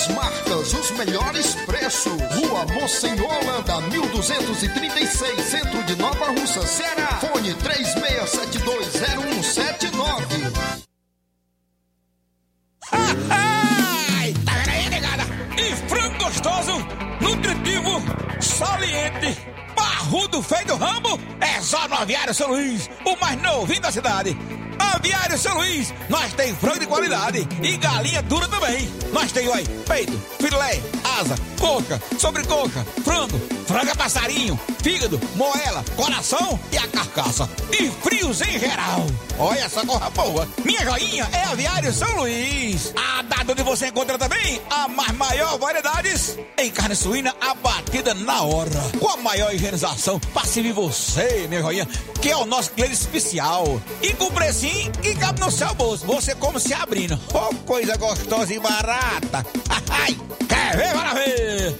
melhores marcas, os melhores preços. Rua Mocenola, Holanda, 1236, centro de Nova Russa, Ceará. Fone 36720179. Ai, tá aí, negada? E frango gostoso, nutritivo, saliente, barrudo, feio do rambo, é só no Aviário São Luís, o mais novinho da cidade. Aviário São Luís, nós tem frango de qualidade e galinha dura também. Nós tem, oi, peito, filé, asa, coca, sobrecoca, frango, franga passarinho, fígado, moela, coração e a carcaça. E frios em geral. Olha essa corra boa. Minha joinha é Aviário São Luís. A data onde você encontra também a mais maior variedades em carne suína abatida na hora. Com a maior higienização para servir você, minha joinha, que é o nosso cliente especial. E com precinho que cabe no seu bolso. Você come se abrindo. Oh, coisa gostosa e barata. Ai, quer ver para ver?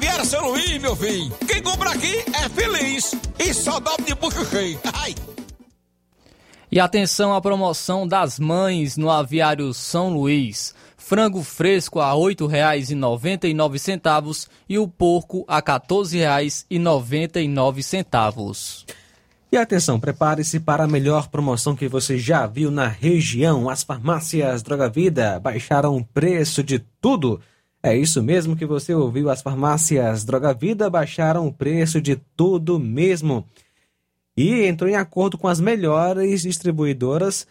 É a São Luís, meu filho. Quem compra aqui é feliz. E só dobra de bucho cheio. Ai. E atenção à promoção das mães no Aviário São Luís. Frango fresco a R$ 8,99 e o porco a R$ 14,99. E atenção, prepare-se para a melhor promoção que você já viu na região. As farmácias Droga Vida baixaram o preço de tudo. É isso mesmo que você ouviu. As farmácias Droga Vida baixaram o preço de tudo mesmo. E entrou em acordo com as melhores distribuidoras.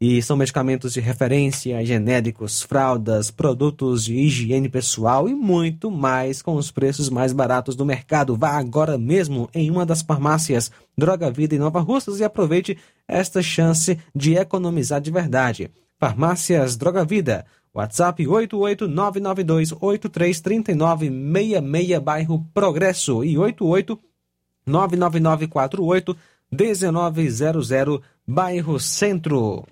E são medicamentos de referência, genéricos, fraldas, produtos de higiene pessoal e muito mais com os preços mais baratos do mercado. Vá agora mesmo em uma das farmácias Droga Vida em Nova Russas e aproveite esta chance de economizar de verdade. Farmácias Droga Vida. WhatsApp 88992833966, bairro Progresso e 88999481900, bairro Centro.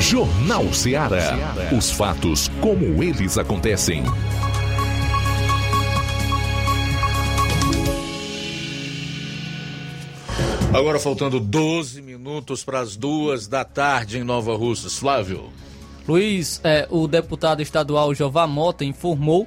Jornal Ceará. Os fatos como eles acontecem. Agora faltando 12 minutos para as duas da tarde em Nova Russas. Flávio. Luiz, é, o deputado estadual Jová Mota informou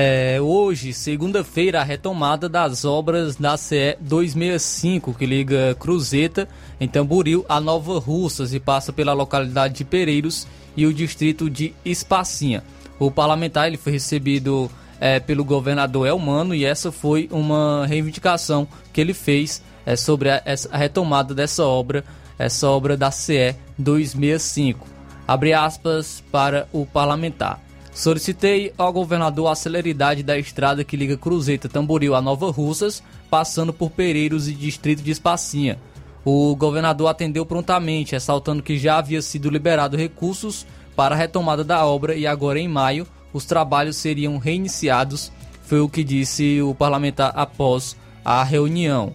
é, hoje, segunda-feira, a retomada das obras da CE 265, que liga Cruzeta, em Tamboril, a Nova Russas e passa pela localidade de Pereiros e o distrito de Espacinha. O parlamentar ele foi recebido é, pelo governador Elmano e essa foi uma reivindicação que ele fez é, sobre a, a retomada dessa obra, essa obra da CE 265. Abre aspas para o parlamentar. Solicitei ao governador a celeridade da estrada que liga Cruzeta Tamboril a Nova Russas, passando por Pereiros e distrito de Espacinha. O governador atendeu prontamente, ressaltando que já havia sido liberado recursos para a retomada da obra e agora em maio os trabalhos seriam reiniciados, foi o que disse o parlamentar após a reunião.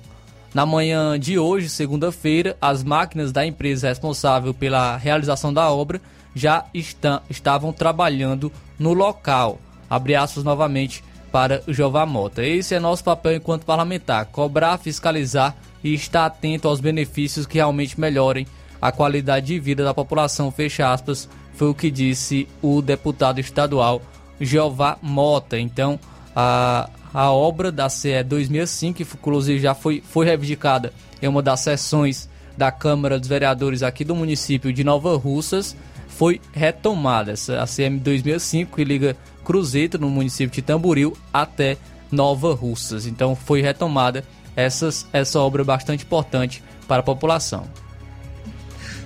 Na manhã de hoje, segunda-feira, as máquinas da empresa responsável pela realização da obra já está, estavam trabalhando no local. Abre aspas novamente para o Jeová Mota. Esse é nosso papel enquanto parlamentar: cobrar, fiscalizar e estar atento aos benefícios que realmente melhorem a qualidade de vida da população. Fecha aspas, foi o que disse o deputado estadual Jeová Mota. Então, a, a obra da CE 2005, que inclusive já foi, foi reivindicada em uma das sessões da Câmara dos Vereadores aqui do município de Nova Russas, foi retomada. Essa, a CM 2005, que liga Cruzeiro, no município de Tamboril, até Nova Russas. Então, foi retomada essas, essa obra bastante importante para a população.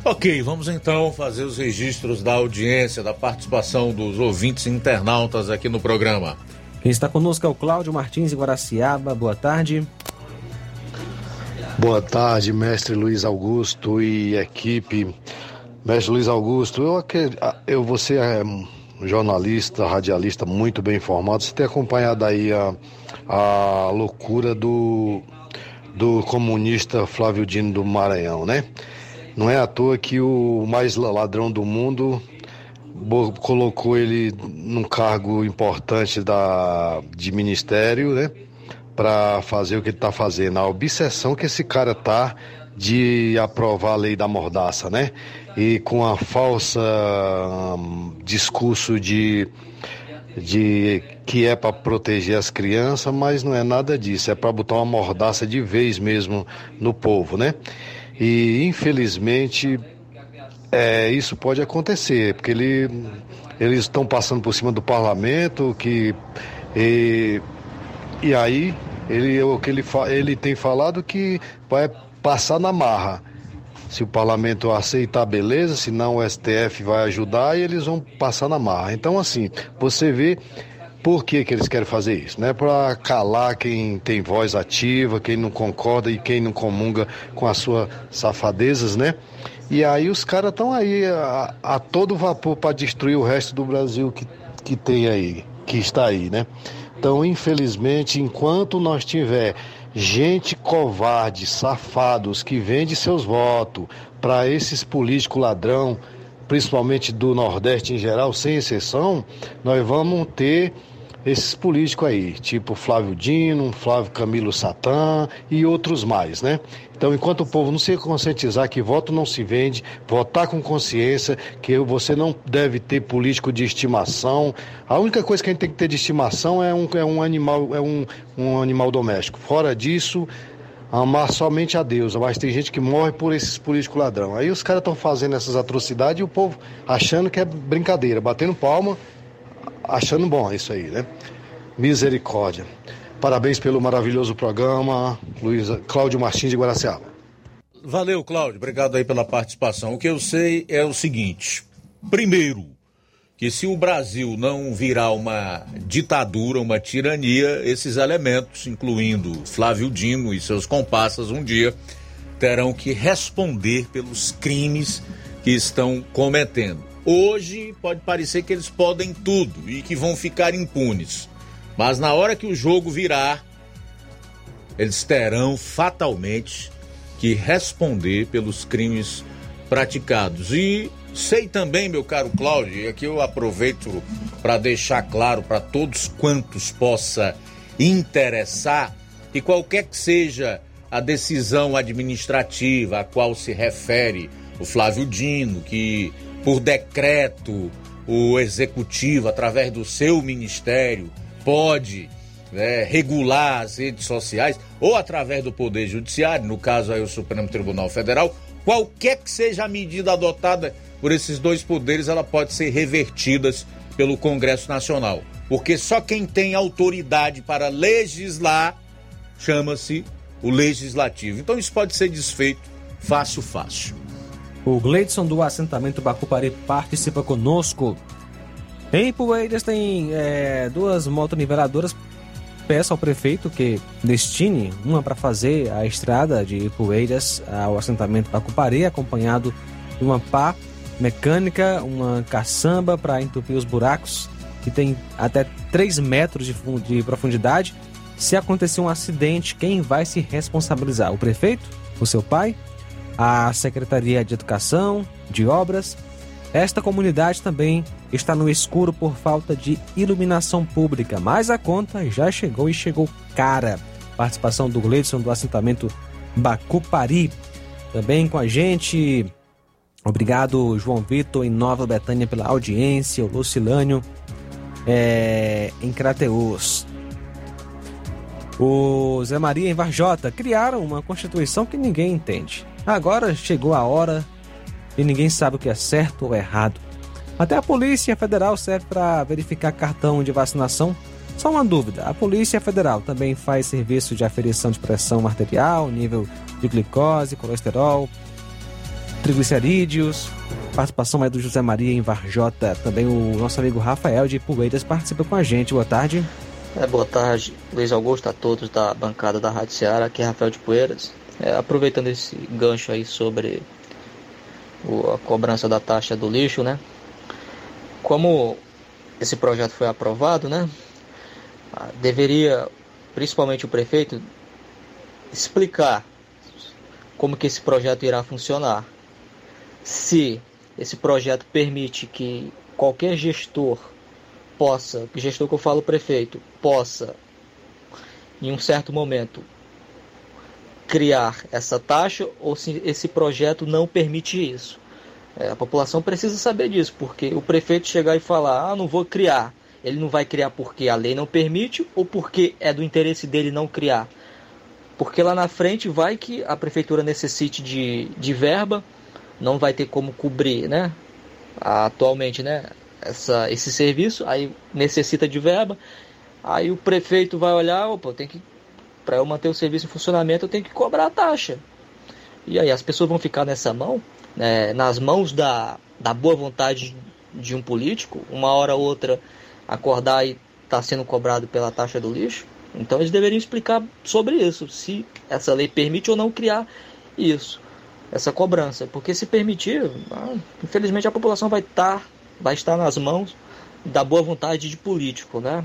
Ok, vamos então fazer os registros da audiência, da participação dos ouvintes internautas aqui no programa. Quem está conosco é o Cláudio Martins de Guaraciaba. Boa tarde. Boa tarde, mestre Luiz Augusto e equipe. Mestre Luiz Augusto, eu, eu você é jornalista, radialista muito bem informado. Você tem acompanhado aí a, a loucura do, do comunista Flávio Dino do Maranhão, né? Não é à toa que o mais ladrão do mundo colocou ele num cargo importante da, de ministério, né? Para fazer o que ele está fazendo. A obsessão que esse cara tá de aprovar a lei da mordaça, né? E com a falsa um, discurso de, de que é para proteger as crianças, mas não é nada disso, é para botar uma mordaça de vez mesmo no povo, né? E infelizmente é, isso pode acontecer, porque ele, eles estão passando por cima do parlamento, que e, e aí ele, o que ele, ele tem falado que vai passar na marra. Se o parlamento aceitar, beleza, se não o STF vai ajudar e eles vão passar na marra. Então, assim, você vê por que, que eles querem fazer isso? Não é para calar quem tem voz ativa, quem não concorda e quem não comunga com as suas safadezas, né? E aí os caras estão aí a, a, todo vapor para destruir o resto do Brasil que, que tem aí, que está aí, né? Então, infelizmente, enquanto nós tiver gente covarde, safados, que vende seus votos para esses políticos ladrão, principalmente do Nordeste em geral, sem exceção, nós vamos ter esses políticos aí, tipo Flávio Dino, Flávio Camilo Satã e outros mais, né? Então, enquanto o povo não se conscientizar que voto não se vende, votar com consciência, que você não deve ter político de estimação. A única coisa que a gente tem que ter de estimação é um, é um animal, é um, um animal doméstico. Fora disso, amar somente a Deus. Mas tem gente que morre por esses políticos ladrão. Aí os caras estão fazendo essas atrocidades e o povo achando que é brincadeira, batendo palma, achando bom isso aí, né? Misericórdia. Parabéns pelo maravilhoso programa, Luiz Cláudio Martins de Guaraciaba. Valeu, Cláudio. Obrigado aí pela participação. O que eu sei é o seguinte: primeiro, que se o Brasil não virar uma ditadura, uma tirania, esses elementos, incluindo Flávio Dino e seus comparsas, um dia terão que responder pelos crimes que estão cometendo. Hoje pode parecer que eles podem tudo e que vão ficar impunes. Mas na hora que o jogo virar, eles terão fatalmente que responder pelos crimes praticados. E sei também, meu caro Cláudio, e aqui eu aproveito para deixar claro para todos quantos possa interessar, que qualquer que seja a decisão administrativa a qual se refere o Flávio Dino, que por decreto o executivo, através do seu ministério, pode né, regular as redes sociais ou através do Poder Judiciário, no caso aí o Supremo Tribunal Federal, qualquer que seja a medida adotada por esses dois poderes, ela pode ser revertida pelo Congresso Nacional. Porque só quem tem autoridade para legislar chama-se o Legislativo. Então isso pode ser desfeito fácil, fácil. O Gleidson do assentamento Bacupari participa conosco. Em Poeiras tem é, duas motoniveladoras. Peço ao prefeito que destine uma para fazer a estrada de Poeiras ao assentamento Bacupari, acompanhado de uma pá mecânica, uma caçamba para entupir os buracos, que tem até 3 metros de, de profundidade. Se acontecer um acidente, quem vai se responsabilizar? O prefeito? O seu pai? A Secretaria de Educação, de Obras? Esta comunidade também está no escuro por falta de iluminação pública, mas a conta já chegou e chegou cara. Participação do Gleidson do assentamento Bacupari. Também com a gente, obrigado João Vitor em Nova Betânia pela audiência, o Lucilânio é, em Crateus. O Zé Maria em Varjota criaram uma constituição que ninguém entende. Agora chegou a hora e ninguém sabe o que é certo ou errado. Até a Polícia Federal serve para verificar cartão de vacinação. Só uma dúvida: a Polícia Federal também faz serviço de aferição de pressão arterial, nível de glicose, colesterol, triglicerídeos. Participação é do José Maria em Varjota. Também o nosso amigo Rafael de Poeiras participa com a gente. Boa tarde. É, boa tarde, Luiz Augusto, a todos da bancada da Rádio Ceará. Aqui é Rafael de Poeiras. É, aproveitando esse gancho aí sobre o, a cobrança da taxa do lixo, né? Como esse projeto foi aprovado, né? Ah, deveria, principalmente o prefeito, explicar como que esse projeto irá funcionar. Se esse projeto permite que qualquer gestor possa, gestor que eu falo prefeito, possa em um certo momento criar essa taxa ou se esse projeto não permite isso. É, a população precisa saber disso, porque o prefeito chegar e falar, ah, não vou criar, ele não vai criar porque a lei não permite ou porque é do interesse dele não criar. Porque lá na frente vai que a prefeitura necessite de, de verba, não vai ter como cobrir, né? Atualmente, né? Essa, esse serviço, aí necessita de verba, aí o prefeito vai olhar, opa, tem que para eu manter o serviço em funcionamento, eu tenho que cobrar a taxa. E aí as pessoas vão ficar nessa mão, né, nas mãos da, da boa vontade de um político, uma hora ou outra acordar e tá sendo cobrado pela taxa do lixo. Então eles deveriam explicar sobre isso, se essa lei permite ou não criar isso, essa cobrança. Porque se permitir, ah, infelizmente a população vai estar, tá, vai estar nas mãos da boa vontade de político, né?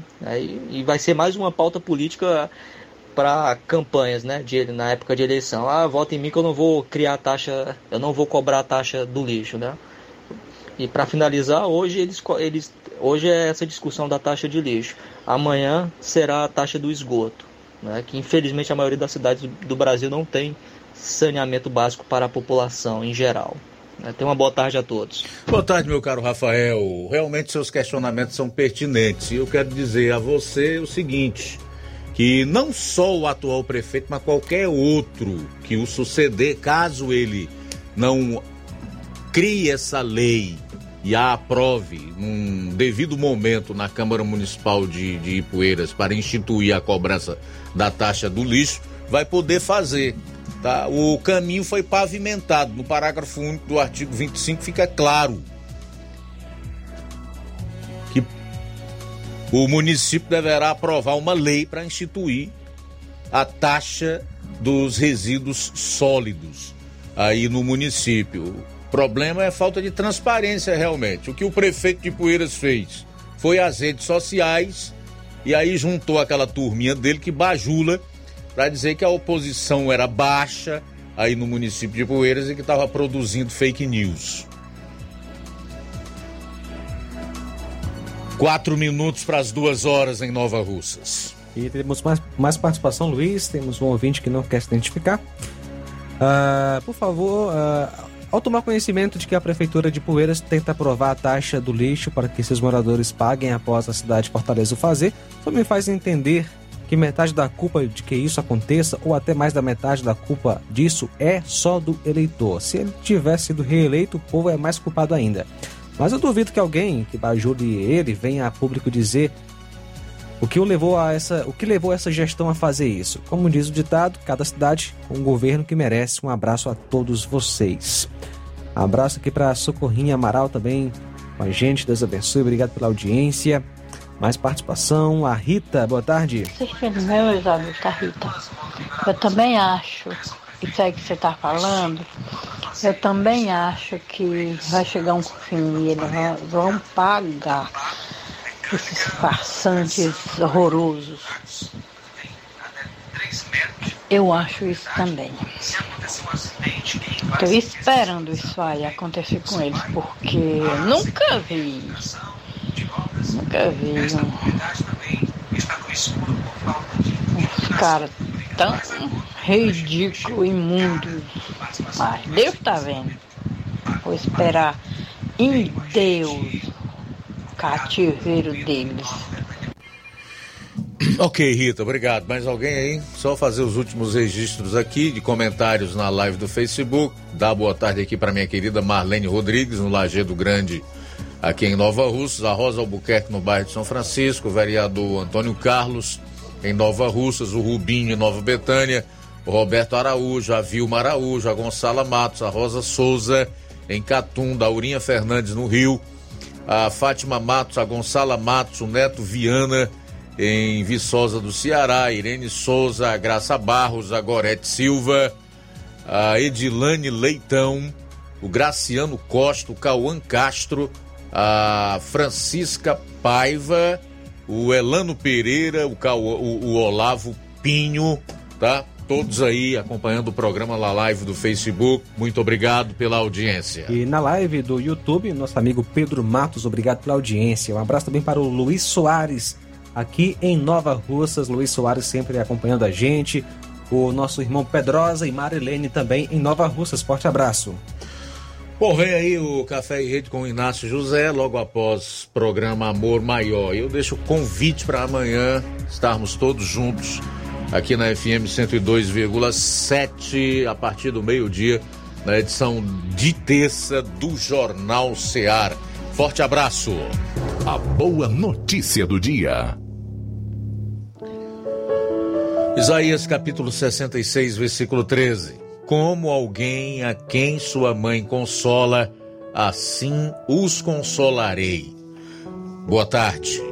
E vai ser mais uma pauta política para campanhas, né, de, na época de eleição. Ah, vota em mim que eu não vou criar taxa, eu não vou cobrar a taxa do lixo, né? E para finalizar, hoje eles, eles hoje é essa discussão da taxa de lixo. Amanhã será a taxa do esgoto, né? Que infelizmente a maioria das cidades do Brasil não tem saneamento básico para a população em geral. Né? Tenha uma boa tarde a todos. Boa tarde, meu caro Rafael. Realmente seus questionamentos são pertinentes. E eu quero dizer a você o seguinte: que não só o atual prefeito, mas qualquer outro que o suceder, caso ele não crie essa lei e a aprove num devido momento na Câmara Municipal de, de Ipueiras para instituir a cobrança da taxa do lixo, vai poder fazer. Tá? O caminho foi pavimentado. No parágrafo único do artigo 25 fica claro o município deverá aprovar uma lei para instituir a taxa dos resíduos sólidos aí no município. O problema é falta de transparência realmente. O que o prefeito de Poeiras fez foi as redes sociais e aí juntou aquela turminha dele que bajula para dizer que a oposição era baixa aí no município de Poeiras e que estava produzindo fake news. Quatro minutos para as duas horas em Nova Russas. E temos mais, mais participação, Luiz. Temos um ouvinte que não quer se identificar. Uh, por favor, uh, ao tomar conhecimento de que a Prefeitura de Poeiras tenta aprovar a taxa do lixo para que seus moradores paguem após a cidade de Fortaleza o fazer, só me faz entender que metade da culpa de que isso aconteça, ou até mais da metade da culpa disso, é só do eleitor. Se ele tivesse sido reeleito, o povo é mais culpado ainda. Mas eu duvido que alguém que bajule ele venha a público dizer o que o levou a essa, o que levou essa gestão a fazer isso. Como diz o ditado, cada cidade um governo que merece. Um abraço a todos vocês. abraço aqui para Socorrinha Amaral também com a gente. Deus abençoe. Obrigado pela audiência. Mais participação. A Rita, boa tarde. Meus amigos, tá Rita. Eu também acho isso aí que você está falando, eu também acho que vai chegar um fim e eles vão pagar esses farsantes horrorosos. Eu acho isso também. Estou esperando isso aí acontecer com eles, porque nunca vi. Nunca vi um, uns caras tão ridículos, imundos. Mas Deus tá vendo. Vou esperar em Deus o cativeiro deles. Ok, Rita, obrigado. Mais alguém aí? Só fazer os últimos registros aqui de comentários na live do Facebook. Dá boa tarde aqui para minha querida Marlene Rodrigues, no Lajeado Grande, aqui em Nova Russas. A Rosa Albuquerque, no bairro de São Francisco. O vereador Antônio Carlos, em Nova Russas. O Rubinho, em Nova Betânia. O Roberto Araújo, a Vilma Araújo, a Gonçala Matos, a Rosa Souza, em Catunda. A Urinha Fernandes, no Rio. A Fátima Matos, a Gonçala Matos, o Neto Viana em Viçosa do Ceará, Irene Souza, a Graça Barros, a Gorete Silva, a Edilane Leitão, o Graciano Costa, o Cauã Castro, a Francisca Paiva, o Elano Pereira, o, Cauã, o, o Olavo Pinho, tá? Todos aí acompanhando o programa na live do Facebook. Muito obrigado pela audiência. E na live do YouTube, nosso amigo Pedro Matos, obrigado pela audiência. Um abraço também para o Luiz Soares, aqui em Nova Russas. Luiz Soares sempre acompanhando a gente. O nosso irmão Pedrosa e Marilene também em Nova Russas. Forte abraço. Bom, vem aí o Café e Rede com o Inácio José, logo após programa Amor Maior. Eu deixo o convite para amanhã estarmos todos juntos aqui na FM 102,7 a partir do meio-dia, na edição de terça do Jornal Seara. Forte abraço. A boa notícia do dia. Isaías capítulo 66, versículo 13. Como alguém a quem sua mãe consola, assim os consolarei. Boa tarde.